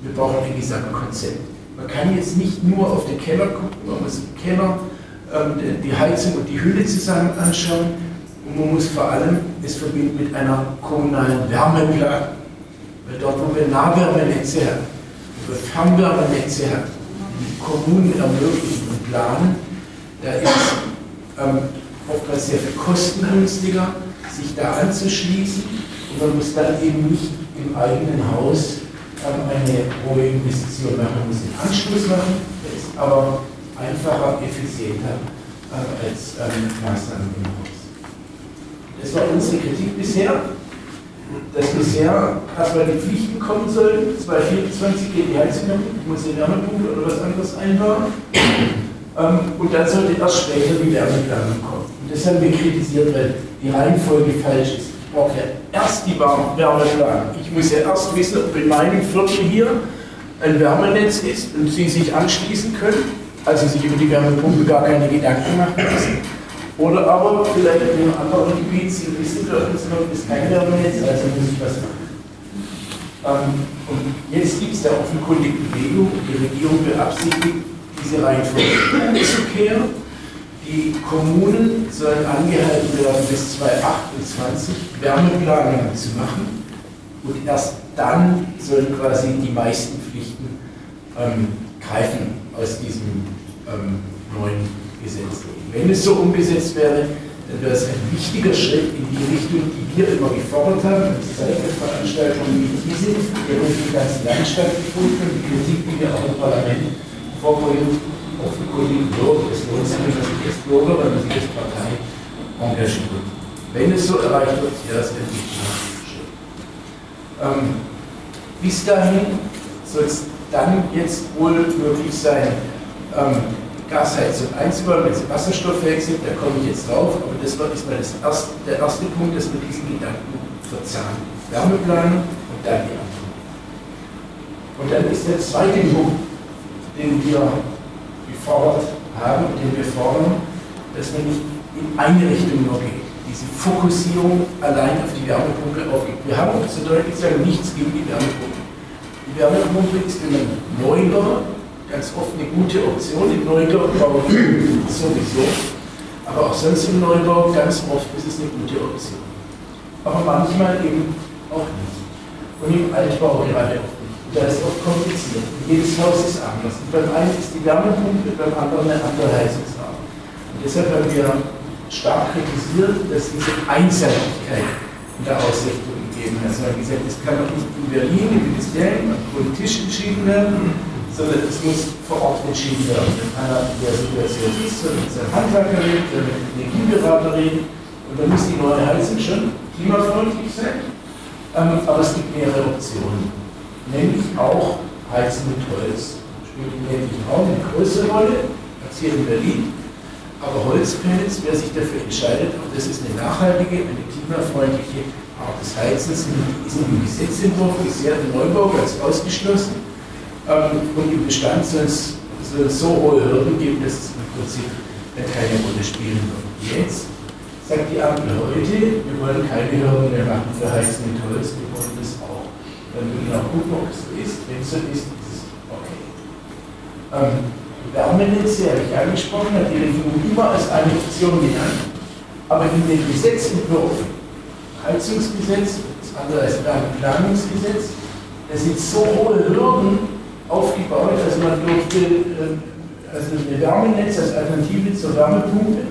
wir brauchen ein Gesamtkonzept. Man kann jetzt nicht nur auf den Keller gucken, man muss im Keller ähm, die Heizung und die Hülle zusammen anschauen und man muss vor allem es verbinden mit einer kommunalen Wärmeplanung. Weil dort, wo wir Nahwärmenetze haben, wo wir Fernwärmenetze haben, die Kommunen ermöglichen und planen, da ist ähm, oftmals sehr viel kostengünstiger, sich da anzuschließen. Und man muss dann eben nicht im eigenen Haus ähm, eine hohe Investition machen, man muss den Anschluss machen, der ist aber einfacher, effizienter äh, als ähm, Maßnahmen im Haus. Das war unsere Kritik bisher dass bisher erstmal die Pflichten kommen sollen. 2024 geht die Heizung ich muss die Wärmepumpe oder was anderes einbauen. Ähm, und dann sollte erst später die Wärmeplanung kommen. Und das haben wir kritisiert, weil die Reihenfolge falsch ist. Ich brauche ja erst die Wärmeplanung. Ich muss ja erst wissen, ob in meinem Viertel hier ein Wärmenetz ist und Sie sich anschließen können, also sich über die Wärmepumpe gar keine Gedanken machen müssen. Oder aber vielleicht in einem anderen Gebiet, Sie wissen, für uns ist kein Wärmenetz, also muss ich was machen. Ähm, und jetzt gibt es da offenkundig Bewegung, die Regierung beabsichtigt, diese Reihenfolge umzukehren. Die Kommunen sollen angehalten werden, bis 2028 Wärmeplanungen zu machen. Und erst dann sollen quasi die meisten Pflichten ähm, greifen aus diesem ähm, neuen Gesetz. Wenn es so umgesetzt wäre, dann wäre es ein wichtiger Schritt in die Richtung, die wir immer gefordert haben. Es zeigt Veranstaltungen wie diese, die durch die ganze Land stattgefunden und die Kritik, die wir auch im Parlament vorbringen, offenkundig wird. Es lohnt sich, man sich als Bürger, wenn man sich als Partei engagiert. Wenn es so erreicht wird, wäre es ein wichtiger Schritt. Ähm, bis dahin soll es dann jetzt wohl möglich sein, ähm, Gasheizung einzubauen, wenn sie wasserstofffähig sind, da komme ich jetzt drauf, aber das war ist mal das erste, der erste Punkt, dass wir diesen Gedanken verzahnen. Wärmeplanung und dann die andere. Und dann ist der zweite Punkt, den wir gefordert haben, den wir fordern, dass man nicht in eine Richtung nur geht. Diese Fokussierung allein auf die Wärmepumpe aufgibt. Wir haben, so deutlich sagen, nichts gegen die Wärmepumpe. Die Wärmepumpe ist, wenn man Neubau ganz oft eine gute Option. Im Neubau sowieso, aber auch sonst im Neubau ganz oft ist es eine gute Option. Aber manchmal eben auch nicht. Und im Altbau gerade oft nicht. Und da ist oft kompliziert. Und jedes Haus ist anders. Und beim einen ist die Wärmepumpe, beim anderen eine andere Heizungsart. Und deshalb haben wir stark kritisiert, dass diese Einseitigkeit in der Ausrichtung gegeben hat. Also wir haben gesagt, es kann doch nicht in Berlin im Ministerium politisch entschieden werden, sondern es muss vor Ort entschieden werden. Wenn einer in der Situation ist, soll mit seinem Handwerker reden, soll mit dem Energieberater reden und dann muss die neue Heizung schon klimafreundlich sein. Ähm, aber es gibt mehrere Optionen, nämlich auch Heizen mit Holz. Spielt im ländlichen Raum eine größere Rolle als hier in Berlin. Aber Holzpellets, wer sich dafür entscheidet, und das ist eine nachhaltige, eine klimafreundliche Art des Heizens, ist im Gesetzentwurf bisher im Neubau ganz ausgeschlossen. Ähm, und im Bestand soll es so hohe Hürden geben, dass es im Prinzip keine Rolle spielen wird. Jetzt sagt die Ampel heute, wir wollen keine Hürden mehr machen für Heizen mit Holz, wir wollen das auch. Dann würden wir auch gucken, ob es so ist. Wenn es so ist, ist es okay. Ähm, Wärmenetze habe ich angesprochen, hat die Regierung immer als eine Option genannt. Aber in dem Gesetzentwurf, Heizungsgesetz, das andere als Wärmeplanungsgesetz, da sind so hohe Hürden aufgebaut. Also man durfte, äh, also ein Wärmenetz als Alternative zur Wärmepumpe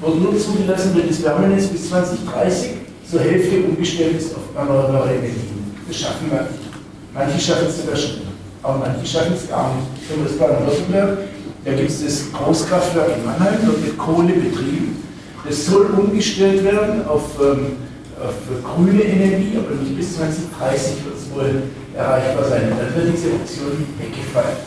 wurde nur zugelassen, wenn das Wärmenetz bis 2030 zur Hälfte umgestellt ist auf erneuerbare Energien. Das schaffen wir nicht. Manche schaffen es sogar schon, aber manche schaffen es gar nicht. Zum Beispiel Baden-Württemberg, da gibt es das Großkraftwerk in Mannheim, dort wird Kohle betrieben. Das soll umgestellt werden auf, ähm, auf grüne Energie, aber nicht bis 2030 wird es wohl erreichbar sein. Und dann wird diese Option weggefallen.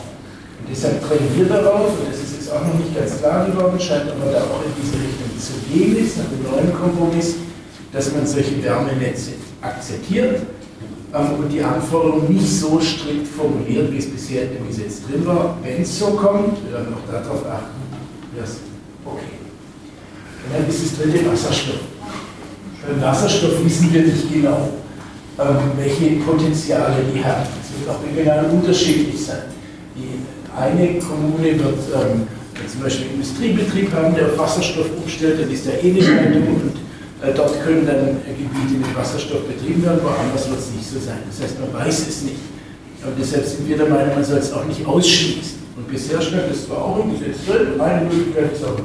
Und deshalb drängen wir darauf, und das ist jetzt auch noch nicht ganz klar geworden, scheint aber da auch in diese Richtung zu gehen ist, nach dem neuen Kompromiss, dass man solche Wärmenetze akzeptiert, ähm, und die Anforderungen nicht so strikt formuliert, wie es bisher im Gesetz drin war. Wenn es so kommt, wir werden auch darauf achten, es okay. Und dann ist es dritte Wasserstoff. Beim Wasserstoff wissen wir nicht genau, welche Potenziale die hat. Es wird auch regional unterschiedlich sein. Die eine Kommune wird ähm, zum Beispiel einen Industriebetrieb haben, der auf Wasserstoff umstellt, dann ist der eh nicht und äh, dort können dann Gebiete mit Wasserstoff betrieben werden, woanders wird es nicht so sein. Das heißt, man weiß es nicht. Und deshalb sind wir der Meinung, man soll es auch nicht ausschließen. Und bisher stand es zwar auch im Gesetz drin, eine Möglichkeit ist auch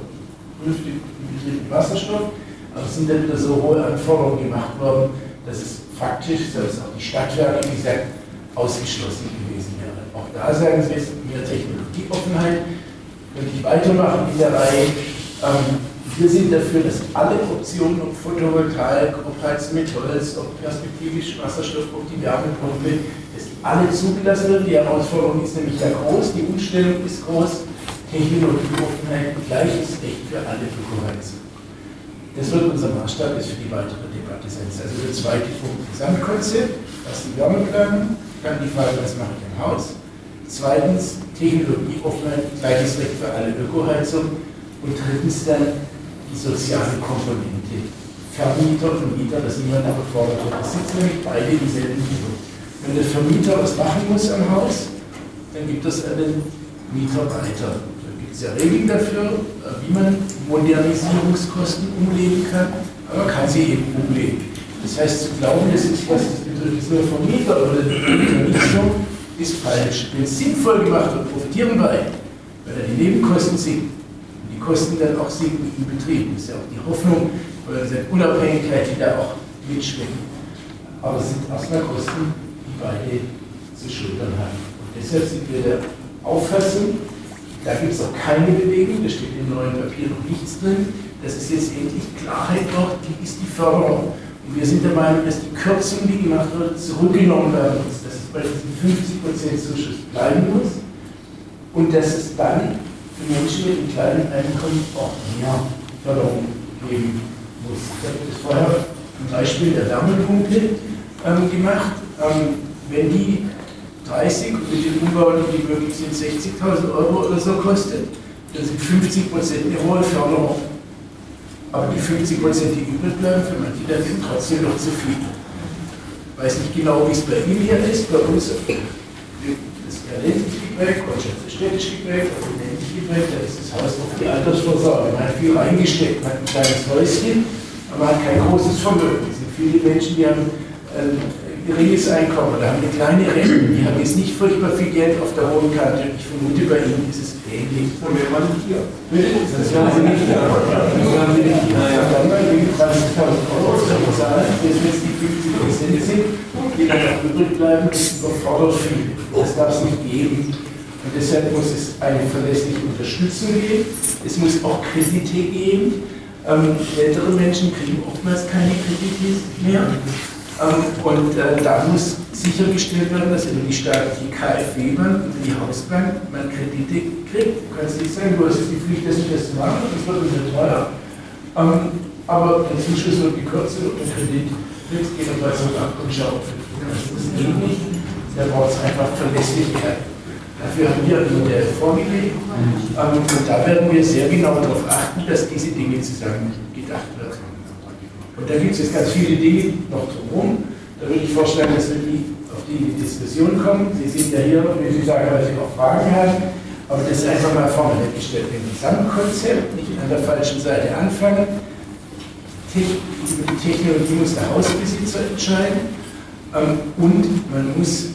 vernünftig Betrieb mit Wasserstoff, aber es sind dann wieder so hohe Anforderungen gemacht worden, dass es faktisch, so ist auch die Stadtwerke gesagt, ausgeschlossen gewesen wäre. Auch da sagen Sie jetzt, mehr Technologieoffenheit, könnte ich weitermachen in der Reihe. Ähm, wir sind dafür, dass alle Optionen, ob Photovoltaik, ob Heizen mit Holz, ob perspektivisch Wasserstoff, ob die Wärmepumpe, dass alle zugelassen werden. Die Herausforderung ist nämlich ja groß, die Umstellung ist groß, Technologieoffenheit, gleiches Recht für alle Ökoheizen. Das wird unser Maßstab ist für die weitere Debatte sein. Also der zweite Punkt, Gesamtkonzept, was die Wärmeplanung, dann die Frage, was mache ich im Haus. Zweitens, Technologieoffenheit, gleiches Recht für alle Ökoheizung. Und drittens dann die soziale Komponente. Vermieter und Mieter, das niemand überfordert wird. Das sitzen nämlich beide im selben Niveau. Wenn der Vermieter was machen muss am Haus, dann gibt es einen Mieter weiter. Gibt es ja Regeln dafür, wie man Modernisierungskosten umlegen kann, aber kann sie eben umlegen. Das heißt, zu glauben, das ist was, das jetzt nur Vermieter oder Vermietung, ist falsch. Wenn es sinnvoll gemacht wird, profitieren beide, weil er die Nebenkosten sinkt die Kosten dann auch sinken im Betrieb. Das ist ja auch die Hoffnung oder diese Unabhängigkeit, die da auch mitschwingt. Aber es sind erstmal Kosten, die beide zu schultern haben. Und deshalb sind wir der Auffassung, da gibt es auch keine Bewegung, da steht im neuen Papier noch nichts drin, dass es jetzt endlich Klarheit braucht, wie ist die Förderung. Und wir sind der Meinung, dass die Kürzung, die gemacht wird, zurückgenommen werden muss, dass es bei diesem 50% Zuschuss bleiben muss und dass es dann für Menschen mit einem kleinen Einkommen auch mehr Förderung geben muss. Ich habe das vorher ein Beispiel der Wärmepumpe ähm, gemacht. Ähm, wenn die 30 und mit den Umbauten, die möglich sind, 60.000 Euro oder so kostet, dann sind 50 Prozent eine hohe Förderung. Aber die 50 Prozent, die übrig bleiben, für manche dann sind trotzdem noch zu viel. Ich weiß nicht genau, wie es bei Ihnen hier ist. Bei uns ist das eher ländlich geprägt, Ortschaft ist städtisch geprägt, also geprägt, da ist das Haus auf die Altersvorsorge. Man hat viel reingesteckt, man hat ein kleines Häuschen, aber man hat kein großes Vermögen. Es sind viele Menschen, die haben ein geringes Einkommen oder haben eine kleine Rente, die haben jetzt nicht furchtbar viel Geld auf der hohen Kante. Ich vermute, bei ihnen ist es ähnlich. Und wer war nicht hier? Das waren sie nicht hier. Das waren sie nicht hier. Dann mal wegen 30.000 Euro zu bezahlen, jetzt wenn es die 50 Prozent sind, die dann auch übrig bleiben, überfordert viel. Das darf es nicht geben. Und deshalb muss es eine verlässliche Unterstützung geben. Es muss auch Kredite geben. Ähm, ältere Menschen kriegen oftmals keine Kredite mehr. Ähm, und äh, da muss sichergestellt werden, dass über die staatliche KfW-Bank, über die Hausbank, man Kredite kriegt. Du kannst nicht sagen, du hast die Pflicht, das und das zu machen, das wird sehr teuer. Ähm, aber der Zuschuss wird gekürzt und der Kredit jetzt geht auf so ab und schaut. Das geht nicht. Da braucht es einfach Verlässlichkeit. Dafür haben wir ein Modell vorgelegt ähm, und da werden wir sehr genau darauf achten, dass diese Dinge zusammen gedacht werden. Und da gibt es jetzt ganz viele Dinge noch drumherum. Da würde ich vorschlagen, dass wir die, auf die Diskussion kommen. Sie sind ja hier, wie Sie sagen, weil Sie auch Fragen haben. Aber das ist einfach mal vorne weggestellt. Ein Gesamtkonzept, nicht an der falschen Seite anfangen. Die Technologie muss der Hausbesitzer entscheiden. Ähm, und man muss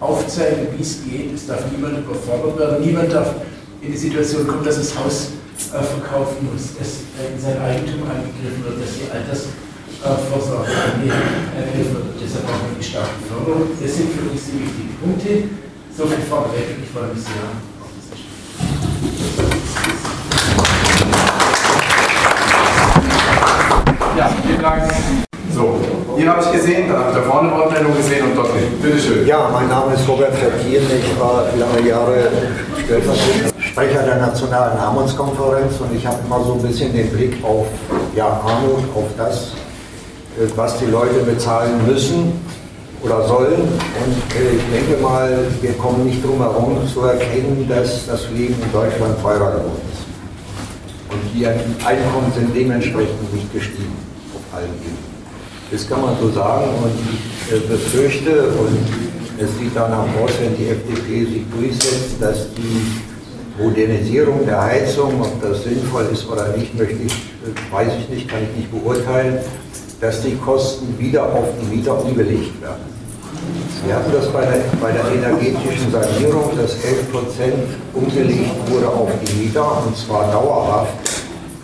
aufzeigen, wie es geht. Es darf niemand überfordert werden. Niemand darf in die Situation kommen, dass das Haus äh, verkaufen muss, dass in sein Eigentum angegriffen wird, dass die Altersvorsorge angegriffen wird. Deshalb brauchen wir die starke Förderung. Das sind für uns die wichtigen Punkte. So viel vorweg. Ich freue mich sehr auf das Gespräch. Ja, vielen Dank. So, hier habe ich gesehen, dann habe ich da vorne Wortmeldung gesehen und dort hinten. Bitte schön. Ja, mein Name ist Robert Verkieren. Ich war lange Jahre stellvertretender Sprecher der Nationalen Armutskonferenz und ich habe immer so ein bisschen den Blick auf ja, Armut, auf das, was die Leute bezahlen müssen oder sollen. Und äh, ich denke mal, wir kommen nicht drum herum zu erkennen, dass das Leben in Deutschland teurer geworden ist. Und die Einkommen sind dementsprechend nicht gestiegen auf allen Ebenen. Das kann man so sagen und ich äh, befürchte, und es sieht danach aus, wenn die FDP sich durchsetzt, dass die Modernisierung der Heizung, ob das sinnvoll ist oder nicht, möchte ich, äh, weiß ich nicht, kann ich nicht beurteilen, dass die Kosten wieder auf die Mieter umgelegt werden. Wir hatten das bei der, bei der energetischen Sanierung, dass 11 Prozent umgelegt wurde auf die Mieter und zwar dauerhaft.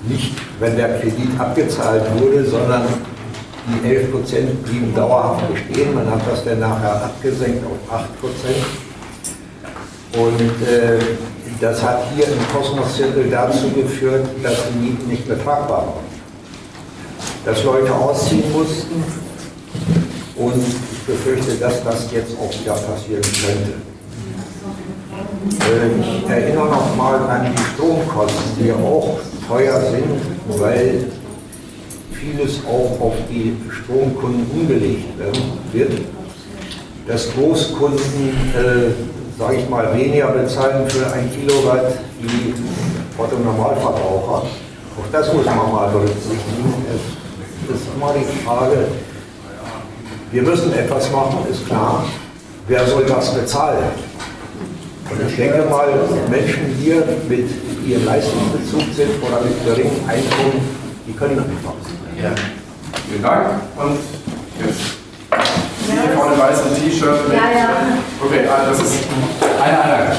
Nicht, wenn der Kredit abgezahlt wurde, sondern die 11 Prozent blieben dauerhaft bestehen. Man hat das dann nachher abgesenkt auf 8 Prozent. Und äh, das hat hier im Kosmoszirkel dazu geführt, dass die Mieten nicht mehr tragbar waren. Dass Leute ausziehen mussten und ich befürchte, dass das jetzt auch wieder passieren könnte. Äh, ich erinnere noch mal an die Stromkosten, die auch teuer sind, weil vieles auch auf die Stromkunden umgelegt wird. Dass Großkunden, äh, sage ich mal, weniger bezahlen für ein Kilowatt wie Otto Normalverbraucher. Auch das muss man mal berücksichtigen. Es ist immer die Frage, wir müssen etwas machen, ist klar. Wer soll das bezahlen? Und ich denke mal, Menschen hier mit ihrem Leistungsbezug sind oder mit geringem Einkommen, die können einfach. Ja. Vielen Dank. Und jetzt Sie ja. vorne weiße T-Shirt. Ja, ja. Okay, also das ist eine Einheit.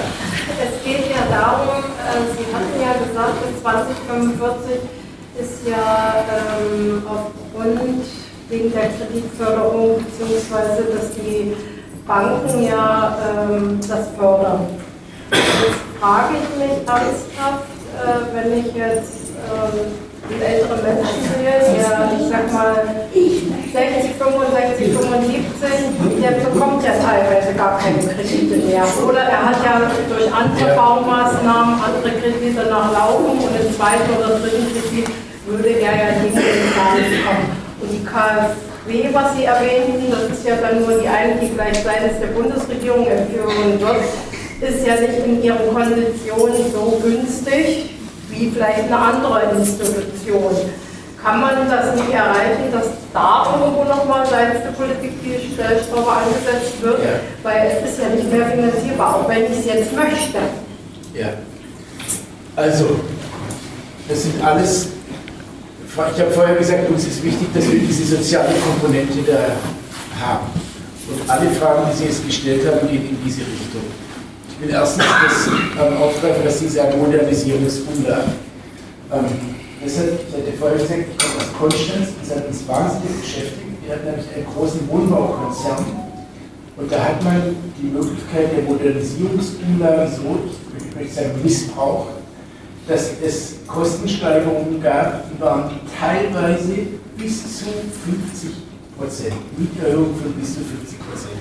Es geht ja darum, äh, Sie hatten ja gesagt, bis 2045 ist ja ähm, aufgrund wegen der Kreditförderung, beziehungsweise dass die Banken ja ähm, das fördern. Jetzt frage ich mich ernsthaft, äh, wenn ich jetzt ähm, ältere Menschen sehe, der, ich sag mal, 60, 65, 75, der bekommt ja teilweise gar keine Kredite mehr. Oder er hat ja durch andere Baumaßnahmen andere Kredite nachlaufen und im zweiten oder dritten Kredit würde er ja nicht in den kommen. Und die KfW, was Sie erwähnten, das ist ja dann nur die eine, die gleich seitens der Bundesregierung empfohlen wird, ist ja nicht in ihren Konditionen so günstig wie vielleicht eine andere Institution. Kann man das nicht erreichen, dass da irgendwo nochmal seitens der Politik die Stellschraube angesetzt wird? Ja. Weil es ist ja nicht mehr finanzierbar, auch wenn ich es jetzt möchte. Ja. Also, das sind alles ich habe vorher gesagt, uns ist wichtig, dass wir diese soziale Komponente da haben. Und alle Fragen, die Sie jetzt gestellt haben, gehen in diese Richtung. Ich bin erstens das ähm, aufgreifen, dass Sie sagen, Modernisierungsumlagen. Ähm, deshalb, ich hatte vorher gesagt, ich komme aus Konstanz, das hat uns wahnsinnig beschäftigt. Wir hatten nämlich einen großen Wohnbaukonzern und da hat man die Möglichkeit der Modernisierungsumlagen so, ich möchte sagen, Missbrauch, dass es Kostensteigerungen gab, die waren teilweise bis zu 50 Prozent, Mieterhöhung von bis zu 50 Prozent.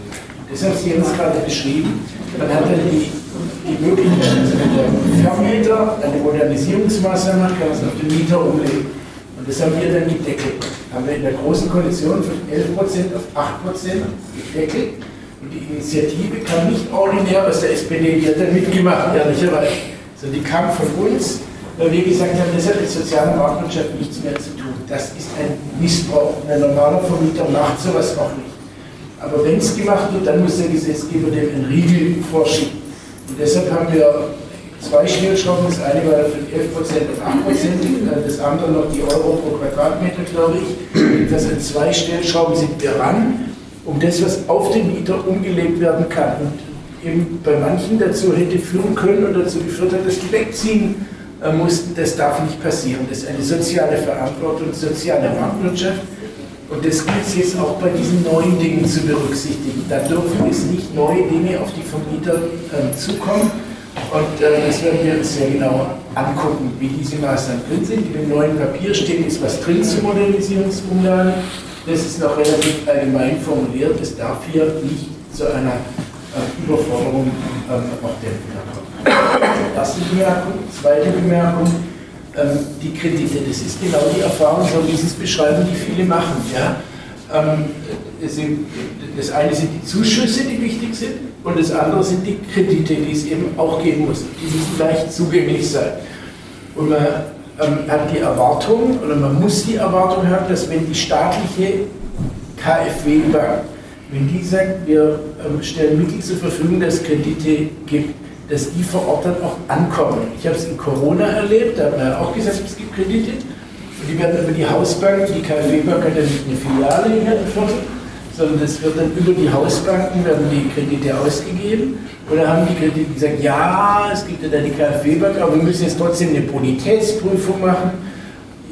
Deshalb, Sie haben es gerade beschrieben, man hat dann die, die Möglichkeit, also wenn der Vermieter eine Modernisierungsmaßnahme macht, kann man es auf den Mieter umlegen. Und das haben wir dann gedeckelt. Haben wir in der großen Koalition von 11 Prozent auf 8 Prozent gedeckelt. Und die Initiative kam nicht ordinär aus der SPD, die hat dann mitgemacht, ehrlicherweise sondern die kam von uns, weil wir gesagt haben, das hat mit sozialer Marktwirtschaft nichts mehr zu tun. Das ist ein Missbrauch. Ein normaler Vermieter macht sowas auch nicht. Aber wenn es gemacht wird, dann muss der Gesetzgeber dem einen Riegel vorschieben. Und deshalb haben wir zwei Stellschrauben. Das eine war von 11% auf 8%, das andere noch die Euro pro Quadratmeter, glaube ich. Das an zwei Stellschrauben sind wir ran, um das, was auf den Mieter umgelegt werden kann. Und eben bei manchen dazu hätte führen können und dazu geführt hat, dass die wegziehen äh, mussten. Das darf nicht passieren. Das ist eine soziale Verantwortung, soziale Marktwirtschaft. Und das gilt es jetzt auch bei diesen neuen Dingen zu berücksichtigen. Da dürfen es nicht neue Dinge auf die Vermieter äh, zukommen. Und äh, das werden wir uns sehr genau angucken, wie diese Maßnahmen drin sind. In dem neuen Papier steht jetzt was drin zu Modernisierungsumlagen. Das ist noch relativ allgemein formuliert. Es darf hier nicht zu einer äh, Überforderung ähm, auf der kommt. Erste Bemerkung. Zweite Bemerkung. Ähm, die Kredite, das ist genau die Erfahrung, so wie Sie es beschreiben, die viele machen. Ja? Ähm, das eine sind die Zuschüsse, die wichtig sind, und das andere sind die Kredite, die es eben auch geben muss. Die müssen leicht zugänglich sein. Und man ähm, hat die Erwartung, oder man muss die Erwartung haben, dass wenn die staatliche KfW-Bank, wenn die sagt, wir ähm, stellen Mittel zur Verfügung, dass Kredite gibt, dass die vor Ort dann auch ankommen. Ich habe es in Corona erlebt, da hat man ja auch gesagt, es gibt Kredite. Und die werden über die Hausbank, die KfW-Bank hat ja nicht eine Filiale hier in sondern das wird dann über die Hausbanken werden die Kredite ausgegeben. Und dann haben die Kredite gesagt, ja, es gibt ja da die KfW-Bank, aber wir müssen jetzt trotzdem eine Bonitätsprüfung machen.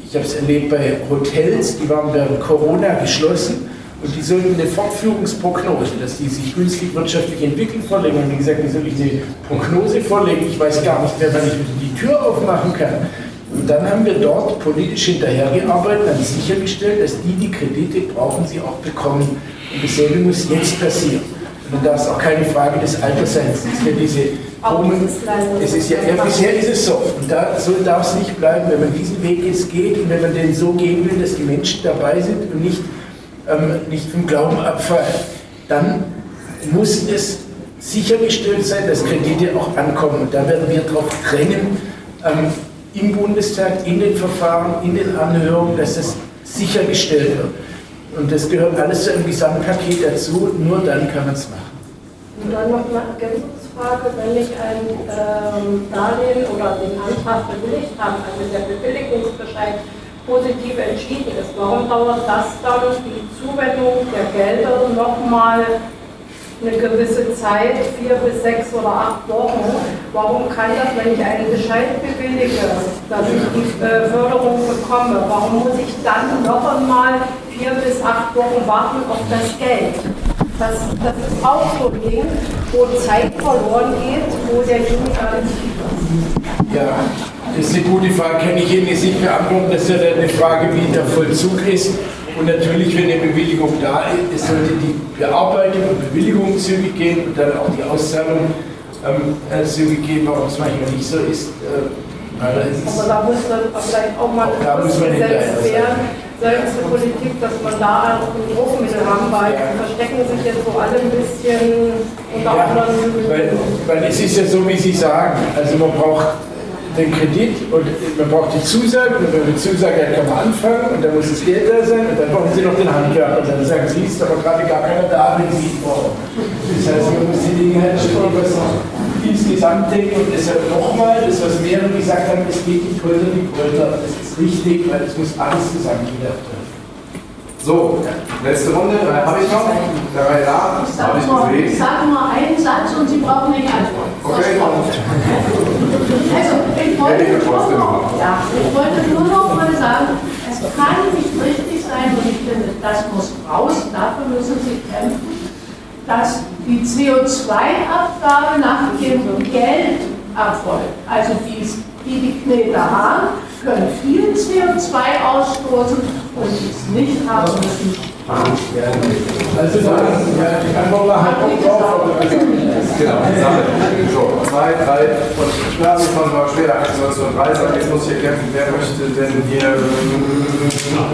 Ich habe es erlebt bei Hotels, die waren während Corona geschlossen und die sollten eine Fortführungsprognose, dass die sich günstig wirtschaftlich entwickeln, vorlegen. Und wie gesagt, wie soll ich eine Prognose vorlegen? Ich weiß gar nicht, wer wann ich die Tür aufmachen kann. Und dann haben wir dort politisch hinterhergearbeitet, haben sichergestellt, dass die, die Kredite brauchen, sie auch bekommen. Und dasselbe muss jetzt passieren. Und dann darf es auch keine Frage des Alters sein. Es ist ja diese Omen, es ist ja, ja, bisher ist es so. Und da, so darf es nicht bleiben, wenn man diesen Weg jetzt geht und wenn man den so gehen will, dass die Menschen dabei sind und nicht ähm, nicht vom Glauben abfallen, dann muss es sichergestellt sein, dass Kredite auch ankommen. Und da werden wir darauf drängen, ähm, im Bundestag, in den Verfahren, in den Anhörungen, dass das sichergestellt wird. Und das gehört alles zu einem Gesamtpaket dazu, nur dann kann man es machen. Und dann noch eine Ergänzungsfrage, wenn ich ein ähm, Darlehen oder den Antrag bewilligt habe, also der Bewilligungsbescheid positiv entschieden ist. Warum dauert das dann, die Zuwendung der Gelder, nochmal eine gewisse Zeit, vier bis sechs oder acht Wochen? Warum kann das, wenn ich einen Bescheid bewillige, dass ich die äh, Förderung bekomme, warum muss ich dann noch einmal vier bis acht Wochen warten auf das Geld? Das, das ist auch so ein Ding, wo Zeit verloren geht, wo derjenige gar nicht Ja, das ist eine gute Frage, kann ich Ihnen nicht beantworten. Das ist ja eine Frage, wie der Vollzug ist. Und natürlich, wenn eine Bewilligung da ist, sollte die Bearbeitung und Bewilligung zügig gehen und dann auch die Auszahlung ähm, äh, zügig gehen. Warum es manchmal nicht so ist, äh, aber da muss dann vielleicht auch mal da muss man gesetzt werden seitens der Politik, dass man da auch ein Druckmittel haben, weil ja. verstecken sich jetzt so alle ein bisschen unter ja, anderem. Weil, weil es ist ja so, wie Sie sagen, also man braucht den Kredit und man braucht die Zusage und wenn man die Zusage hat, kann man anfangen und dann muss das Geld da sein und dann brauchen Sie noch den Handwerker und dann sagen Sie, ist aber gerade gar keiner da, wenn Sie brauchen. Das heißt, man muss die Dinge halt schon etwas insgesamt denken und deshalb nochmal, das was mehrere gesagt haben, es geht nicht Polter, die Polter. Richtig, weil es muss alles zusammen gedacht werden. So, letzte Runde, habe ich noch? Drei da, habe ich gesehen. Ich sage mal einen Satz und Sie brauchen nicht antworten. Okay. Also, ich wollte, nur noch, ja, ich wollte nur noch mal sagen, es kann nicht richtig sein und ich finde, das muss raus, dafür müssen Sie kämpfen, dass die CO2-Abgabe nach dem Geld erfolgt. Also die, die, die Kneter haben, können viel CO2 ausstoßen und es nicht haben müssen. Also dann, ja, die Antwort halt auch drauf. Genau, Sache. So, zwei, drei, und klar, das war schwer, 1903 sagen, jetzt muss ich erkämpfen, wer möchte denn hier,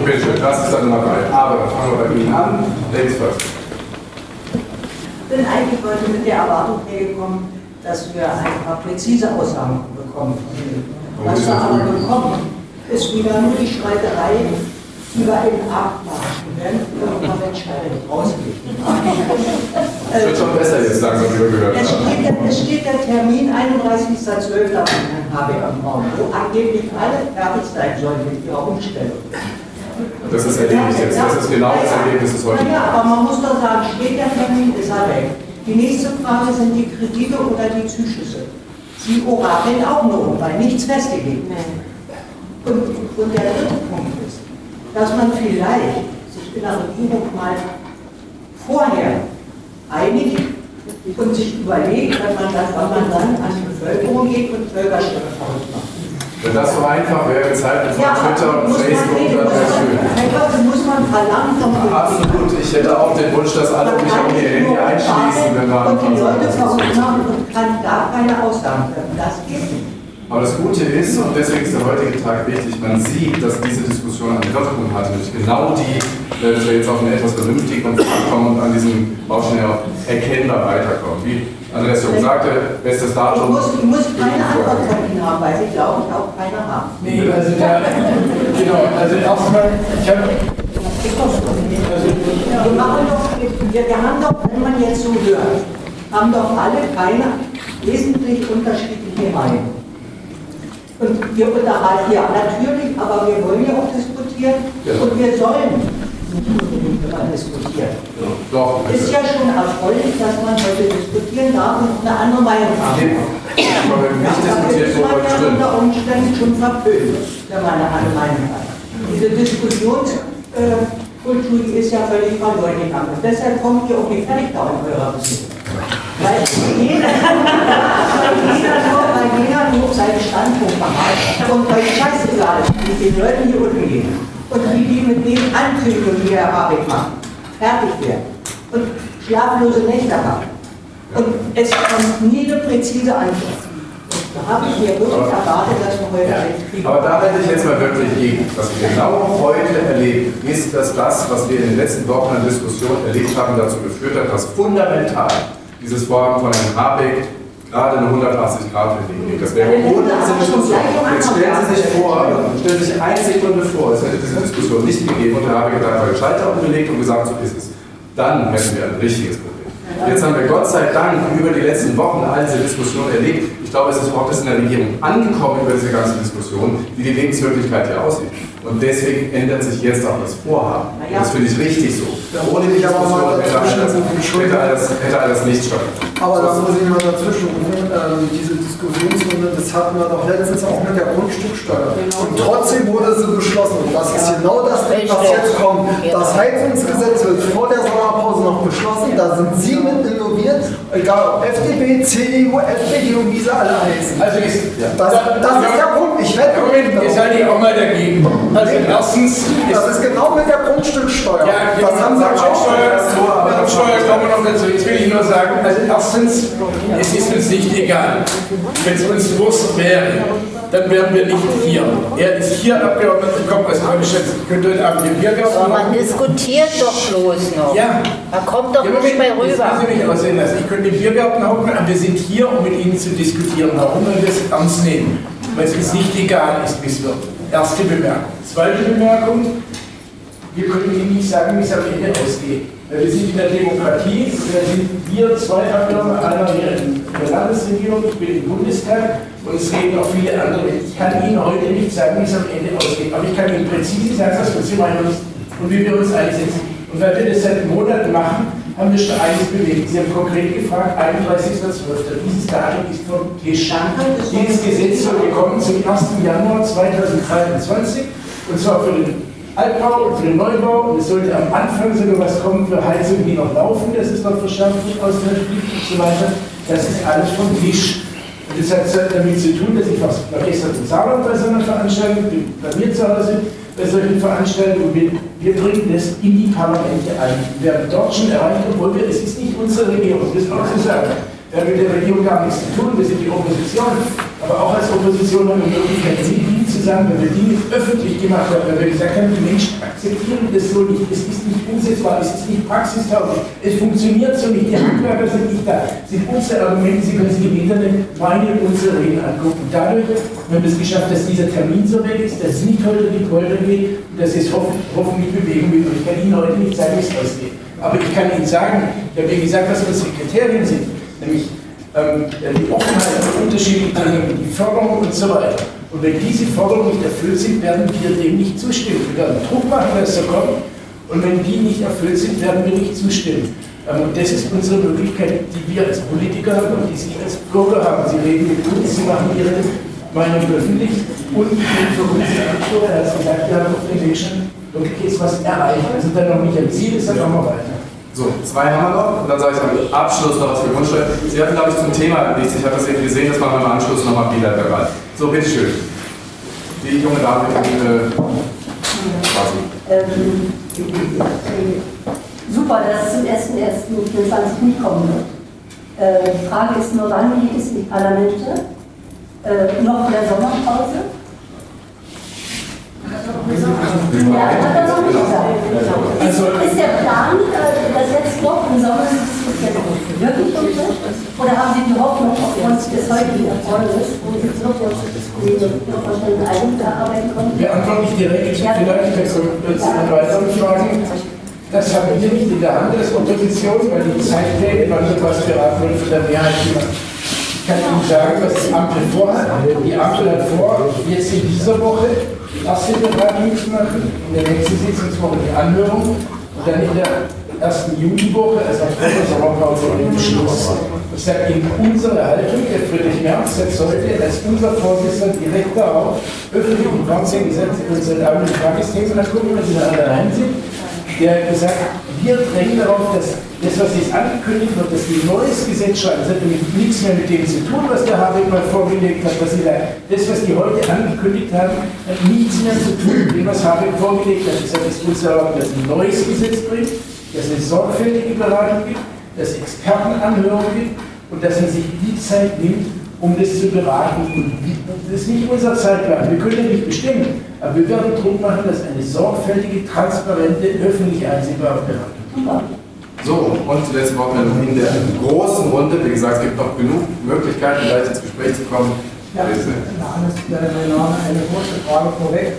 bitte schön, das ist dann drei. Aber fangen wir bei Ihnen an, Ladies first. Ich bin eigentlich heute mit der Erwartung hergekommen, dass wir ein paar präzise Aussagen bekommen. Was wir aber bekommen, ist wieder nur die Streiterei über den. Wenn irgendwann entscheidet, rausgeht. Es wird schon besser jetzt langsam, wie wir gehört es steht, der, es steht der Termin 31.12. an Herrn Habeck am Raum, wo angeblich alle fertig sein sollen mit ihrer Umstellung. Das ist Ergebnis jetzt. Das ist genau das Ergebnis des heutigen Ja, aber man muss doch sagen, steht der Termin, ist er weg. Die nächste Frage sind die Kredite oder die Zuschüsse. Sie orakeln auch nur, weil nichts festgelegt ist. Und, und der dritte Punkt ist, dass man vielleicht sich in der Regierung mal vorher einigt und sich überlegt, wenn man dann, wenn man dann an die Bevölkerung geht und Bürgerstimme macht. Wenn das so einfach wäre, Zeiten von ja, Twitter und Facebook, dann wäre es schön. Einfach muss man verlangen Absolut, ich hätte auch den Wunsch, dass alle mich auch ihr Handy einschließen, wenn man. Und die Leute verrückt machen und kann gar keine Aussagen treffen. Das geht nicht. Aber das Gute ist, und deswegen ist der heutige Tag wichtig, man sieht, dass diese Diskussion eine Wirkung hat, nämlich genau die, äh, dass wir jetzt auf eine etwas vernünftigen Pfad kommen und an diesem Baustein auch erkennbar weiterkommen. Wie Andreas Jung sagte, bestes Datum. Ich muss, ich muss keine Antwort von Ihnen haben, weil Sie glaube ich auch keine haben. Nee, also da, genau, also erstmal, ich habe wir, machen doch, wir, wir haben doch, wenn man jetzt so hört, haben doch alle keine wesentlich unterschiedliche Meinungen. Und wir unterhalten ja natürlich, aber wir wollen ja auch diskutieren Ja. und wir sollen nicht unbedingt immer diskutieren. Doch, Ist ja schon erfreulich, dass man heute diskutieren darf und eine andere Meinung haben darf. aber wenn nicht Da diskutiert, wo man ja unter Umständen schon verpönt, wenn man eine andere Meinung hat. Diese Diskussionskultur, die ist ja völlig verloren gegangen. Und deshalb kommt ihr auch nicht fertig da in eurer Beziehung. Weil jeder, jeder nur, weil jeder nur seinen Standpunkt hat. Und euch scheißegal, wie den Leuten hier unten geht. Und wie die mit den Ankündigungen, die Herr Habeck macht, fertig werden. Und schlaflose Nächte haben. Und es kommt nie eine präzise Antwort. Da habe ich mir wirklich erwartet, dass wir heute einen kriegen. Aber da hätte ich jetzt mal wirklich gegen. Was wir genau heute erleben, ist, dass das, was wir in den letzten Wochen an Diskussion erlebt haben, dazu geführt hat, dass fundamental dieses Vorhaben von Herrn Habeck gerade eine 180-Grad-Wendung gibt. Das wäre ohne diese Diskussion. Jetzt stellen Sie sich vor, stellen Sie sich eine Sekunde vor, es hätte diese Diskussion nicht gegeben und Herr Habeck hat einfach den Schalter umgelegt und gesagt, so ist es. Dann hätten wir ein richtiges Problem. Jetzt haben wir Gott sei Dank über die letzten Wochen all diese Diskussionen erlebt. Ich glaube, es ist überhaupt erst in der Regierung angekommen über diese ganze Diskussion, wie die Lebenswirklichkeit hier aussieht. Und deswegen ändert sich jetzt auch das Vorhaben. Und das finde ich richtig so. Ohne die Diskussion hätte all das, hätte all das, hätte all das nicht stattgefunden. Aber da muss ich mal dazwischen rufen, ähm, diese Diskussionsrunde, das hatten wir doch letztens auch mit der Grundstücksteuer. Und trotzdem wurde sie beschlossen. Und das ist genau das, was jetzt kommt. Das Heizungsgesetz wird vor der Sommerpause noch beschlossen. Da sind Sie mit involviert, egal ob FDP, CDU, FDP und wie sie alle heißen. Also ist, Das, das ist der Punkt. Ich wette Moment, ihr seid ja auch mal dagegen. Also erstens Das ist genau mit der Grundstücksteuer. Ja, das haben Sie Grundsteuer, Grundsteuer kommen wir noch dazu. Jetzt will ich nur sagen, also erstens, es ist uns nicht egal. Wenn es uns Wurst wäre, dann wären wir nicht hier. Er ist hier Abgeordneter, kommt aus Köln, könnte heute Abend im Biergarten Aber man diskutiert doch bloß noch. Ja. Da kommt doch Ja, nicht mehr rüber. Das Sie mich aussehen lassen. Ich könnte im Biergarten hocken, aber wir sind hier, um mit Ihnen zu diskutieren. Warum wir das ernst nehmen? Weil es uns nicht egal ist, wie es wird. Erste Bemerkung. Zweite Bemerkung. Wir können Ihnen nicht sagen, wie es am Ende ausgeht. Wir sind in der Demokratie, da sind wir zwei Abgeordnete, einer hier in der Landesregierung, ich bin im Bundestag und es reden auch viele andere. Ich kann Ihnen heute nicht sagen, wie es am Ende ausgeht, aber ich kann Ihnen präzise sagen, was unsere Meinung ist und wie wir uns einsetzen. Und weil wir das seit Monaten machen, haben wir schon eines bewegt. Sie haben konkret gefragt, 31.12. Dieses Datum ist vom Tisch. Dieses Gesetz soll gekommen zum 1. Januar 2023 und zwar für den Altbau und für den Neubau es sollte am Anfang sogar was kommen für Heizungen, die noch laufen, das ist noch verschärft aus der Pflicht und so weiter. Das ist alles vom Tisch. Und das hat damit zu tun, dass ich was, gestern im Saarland bei so einer Veranstaltung, bin bei mir zu Hause bei solchen Veranstaltungen wir, wir bringen das in die Parlamente ein. Wir haben dort schon erreicht, obwohl wir, es ist nicht unsere Regierung, das ist auch zu sagen. Wir haben mit der Regierung gar nichts zu tun, wir sind die Opposition. Aber auch als Opposition haben wir die Möglichkeit, mit ihnen zusammen, wenn wir Dinge öffentlich gemacht haben, wenn wir gesagt haben, die Menschen akzeptieren das so nicht, es ist nicht umsetzbar, es ist nicht praxistauglich, es funktioniert so nicht, die Handwerker sind nicht da, sind unsere Argumente, Sie können sich im Internet meine und unsere Reden angucken. Dadurch haben wir es geschafft, dass dieser Termin so weg ist, dass es nicht heute die Polter geht und dass es hoff hoffentlich bewegen wird. Ich kann Ihnen heute nicht sagen, wie es ausgeht. Aber ich kann Ihnen sagen, ich habe Ihnen gesagt, was unsere Kriterien sind, nämlich die Offenheit für unterschiedliche Dinge, die Förderung und so weiter. Und wenn diese Forderungen nicht erfüllt sind, werden wir dem nicht zustimmen. Wir werden Druck machen, dass so kommt. Und wenn die nicht erfüllt sind, werden wir nicht zustimmen. Ähm, und das ist unsere Möglichkeit, die wir als Politiker haben und die Sie als Bürger haben. Sie reden mit uns, Sie machen Ihre Meinung öffentlich und für unsere Akteure, er hat gesagt, wir haben auf Weg schon wirklich was erreicht. Also dann noch nicht am Ziel ist, dann machen wir weiter. So, zwei haben wir noch und dann sage ich am Abschluss noch was für Grundsteuer. Sie hatten, glaube ich, zum Thema nichts. Ich habe das eben gesehen, das machen wir im Anschluss nochmal dabei. So, bitteschön. Die junge Dame äh, quasi. Ähm, super, dass es zum 1.1.24 nicht kommen wird. Äh, die Frage ist nur, wann geht es in die Parlamente? Äh, noch vor der Sommerpause? Ja, hat er noch nicht gesagt. Ist, ist der Plan, äh, dass jetzt noch im Sommer wirklich so? Oder haben Sie die Hoffnung aufgrund des heutigen Erfolges, wo Sie noch wahrscheinlich Album erarbeiten konnten? Wir antworten nicht direkt, Ja. vielleicht jetzt an weitere Fragen. Das haben wir nicht in der Hand als Opposition, weil die Zeit fehlt, wann wird was beraten wird von der Mehrheit gemacht. Ich kann Ihnen sagen, was die Ampel vorhat. Die Ampel hat vor, jetzt in dieser Woche erste Beratung zu machen, in der nächsten Sitzungswoche die Anhörung und dann in der ersten Juliwoche, also der Sommerpause, den Beschluss. Ich sage Ihnen, unsere Haltung, der Friedrich Merz setzt heute als unser Vorsitzender direkt darauf, öffentlich im Fernsehen gesagt, und seit Abend im Tagesthemen, und dann gucken wir, wenn Sie da alle sind, der hat gesagt, wir drängen darauf, dass das, was jetzt angekündigt wird, dass die ein neues Gesetz schreiben, das hat nämlich nichts mehr mit dem zu tun, was der Habeck mal vorgelegt hat, was sie da, das, was die heute angekündigt haben, hat nichts mehr zu tun mit dem, was Habeck vorgelegt hat. Es ist uns erlaubt, dass ein neues Gesetz bringt, dass es eine sorgfältige Beratung gibt, dass es Expertenanhörungen gibt und dass man sich die Zeit nimmt, um das zu beraten. Und das ist nicht unser Zeitplan. Wir können nicht bestimmen, aber wir werden Druck machen, dass eine sorgfältige, transparente, öffentlich einsehbare Beratung. So, und die letzte Wortmeldung in der großen Runde. Wie gesagt, es gibt noch genug Möglichkeiten, gleich ins Gespräch zu kommen. Ja, mein Name, eine kurze Frage vorweg.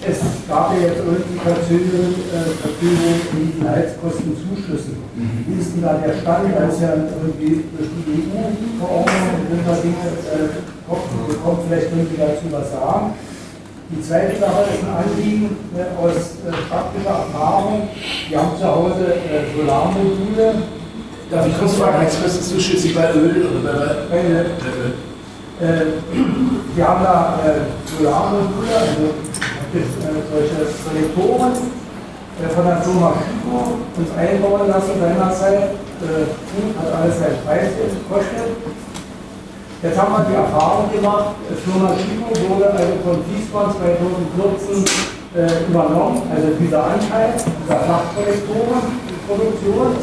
Es gab ja jetzt irgendwie Verzögerung, äh, Verfügung in diesen Heizkostenzuschüssen. Wie ist denn da der Stand? Da ist ja irgendwie durch die EU-Verordnung sind da Dinge, äh, kommt, kommt vielleicht können Sie dazu was sagen. Die zweite Sache ist ein Anliegen äh, aus äh, praktischer Erfahrung. Wir haben zu Hause äh, Solarmodule. Darf ich kurz fragen, Heizkostenzuschüsse bei Öl oder bei, bei Öl? Äh, wir haben da äh, Solarmodule, also äh, solche Kollektoren äh, von der Firma Chico uns einbauen lassen seinerzeit. Äh, hat alles seinen Preis gekostet. Jetzt haben wir die Erfahrung gemacht, Firma Chico wurde also von Fließband 2014 äh, übernommen, also dieser Anteil dieser Flachkollektorenproduktion.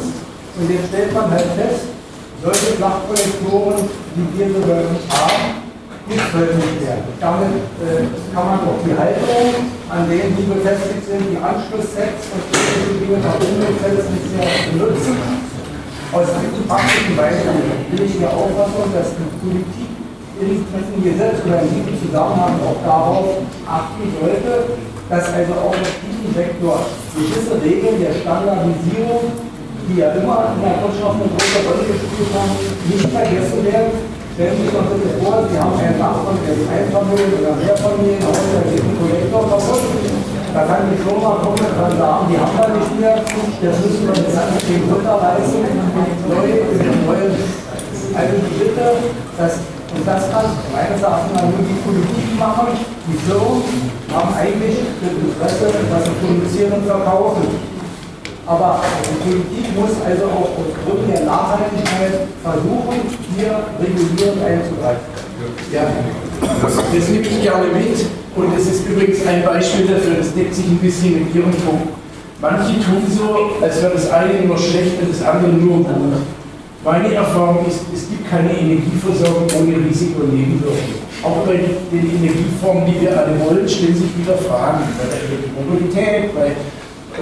Und jetzt stellt man halt fest, solche Flachkollektoren, die wir so bei uns haben, gibt es heute nicht mehr. Damit äh, kann man auch die Halterung, an denen die befestigt sind, die Anschlusssets und solche Dinge nach Umweltfällen nicht mehr benutzen. Aus diesem praktischen Beispiel bin ich der Auffassung, dass die Politik diesem Gesetz oder in diesem Zusammenhang auch darauf achten sollte, dass also auch in diesem Sektor gewisse Regeln der Standardisierung, die ja immer in der Wirtschaft eine große Rolle gespielt haben, nicht vergessen werden. Stellen Sie sich mal bitte vor, Sie haben einen Dach von einem Einfamilien- oder Mehrfamilienhaus, da geht ein Kollektor kaputt. Da kann die Firma kommen und kann sagen, die haben wir nicht mehr, das müssen wir jetzt an den runterreißen neu, neu. Also Bitte, dass, und das kann meines Erachtens nur die Politik machen, die Firmen haben eigentlich das Interesse, was sie produzieren und verkaufen. Aber die Politik muss also auch aufgrund der Nachhaltigkeit versuchen, hier regulierend einzugreifen. Ja, das, nehme ich gerne mit. Und es ist übrigens ein Beispiel dafür, das deckt sich ein bisschen mit Ihrem Punkt. Manche tun so, als wäre das eine immer schlecht und das andere nur gut. Meine Erfahrung ist, es gibt keine Energieversorgung ohne Risiko und Nebenwirkungen. Auch bei den Energieformen, die wir alle wollen, stellen sich wieder Fragen. Bei der Elektromobilität, bei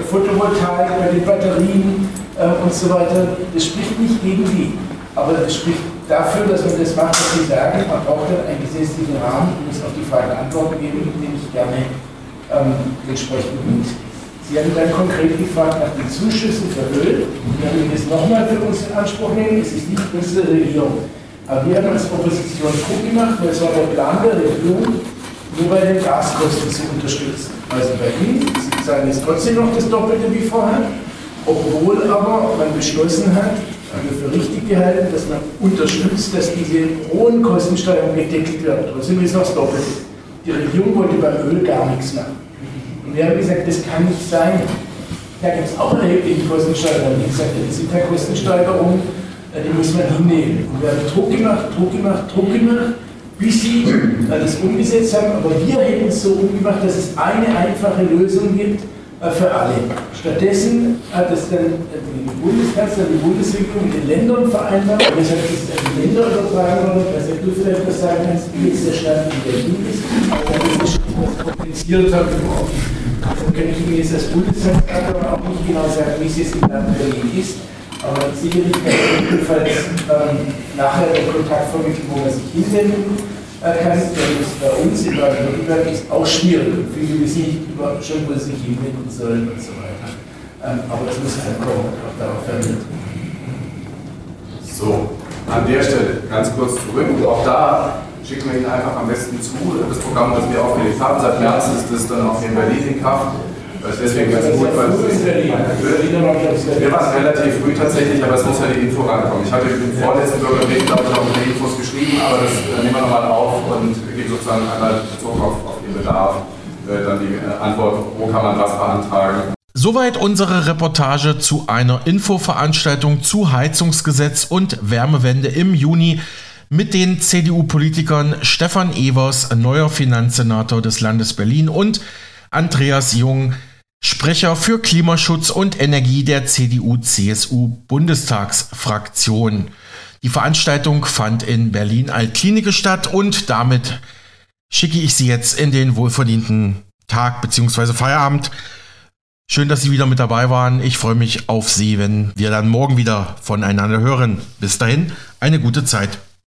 Photovoltaik, bei den Batterien äh, und so weiter. Das spricht nicht gegen die. Aber das spricht dafür, dass man das macht, was Sie sagen. Man braucht dann einen gesetzlichen Rahmen, um es auf die Fragen Antworten geben, den ich gerne ähm, entsprechend mit. Sie haben dann konkret gefragt nach den Zuschüssen für Öl. Wir haben das nochmal für uns in Anspruch nehmen. Es ist nicht unsere Regierung. Aber wir haben als Opposition Druck gemacht, weil es war der Plan der Regierung, nur bei den Gaskosten zu unterstützen. Also bei Sie zahlen jetzt trotzdem noch das Doppelte wie vorher, obwohl aber man beschlossen hat, wir für richtig gehalten, dass man unterstützt, dass diese hohen Kostensteuerungen gedeckelt werden. Trotzdem ist noch das Doppelte. Die Regierung wollte beim Öl gar nichts machen. Und wir haben gesagt, das kann nicht sein. Da gibt es auch erhebliche Kostensteigerungen. Wie gesagt, das sind keine Kostensteigerungen, die muss man hinnehmen. Und wir haben Druck gemacht, Druck gemacht, Druck gemacht, bis sie das umgesetzt haben. Aber wir hätten es so umgemacht, dass es eine einfache Lösung gibt, äh, für alle. Stattdessen hat es dann die Bundeskanzler, die Bundesregierung mit den Ländern vereinbart, und deshalb ist es an die Länder übertragen worden, dass du vielleicht was sagen kannst, wie jetzt der Stand in Berlin ist, weil das kompliziert hat. Dann kann ich Ihnen jetzt als Bundeskanzler auch nicht genau sagen, wie es jetzt im Land Berlin ist. Aber sicherlich kann ich jedenfalls ähm, nachher den Kontakt vermitteln, wo man sich hinwenden kann. Denn bei uns in Baden-Württemberg auch schwierig. Viele wissen nicht schon, wo sie sich hinwenden sollen und so weiter. Ähm, aber das muss halt kommen, auch darauf vermitteln. So, an der Stelle ganz kurz zurück. Auch da schicken wir Ihnen einfach am besten zu. Das Programm, das wir aufgelegt haben, seit März ist das dann auch hier in Berlin in Kraft. Ist deswegen ganz gut, weil wir waren relativ früh tatsächlich, aber es muss ja die Info rankommen. Ich hatte im vorletzten Bürgerbrief, glaube ich, auch mit Infos geschrieben, aber das äh, nehmen wir nochmal auf und geben sozusagen einmal Bezug auf, auf den Bedarf, äh, dann die äh, Antwort, wo kann man was beantragen. Soweit unsere Reportage zu einer Infoveranstaltung zu Heizungsgesetz und Wärmewende im Juni mit den CDU-Politikern Stefan Evers, neuer Finanzsenator des Landes Berlin und Andreas Jung, Sprecher für Klimaschutz und Energie der CDU-CSU-Bundestagsfraktion. Die Veranstaltung fand in Berlin Altklinike statt und damit schicke ich Sie jetzt in den wohlverdienten Tag bzw. Feierabend. Schön, dass Sie wieder mit dabei waren. Ich freue mich auf Sie, wenn wir dann morgen wieder voneinander hören. Bis dahin, eine gute Zeit.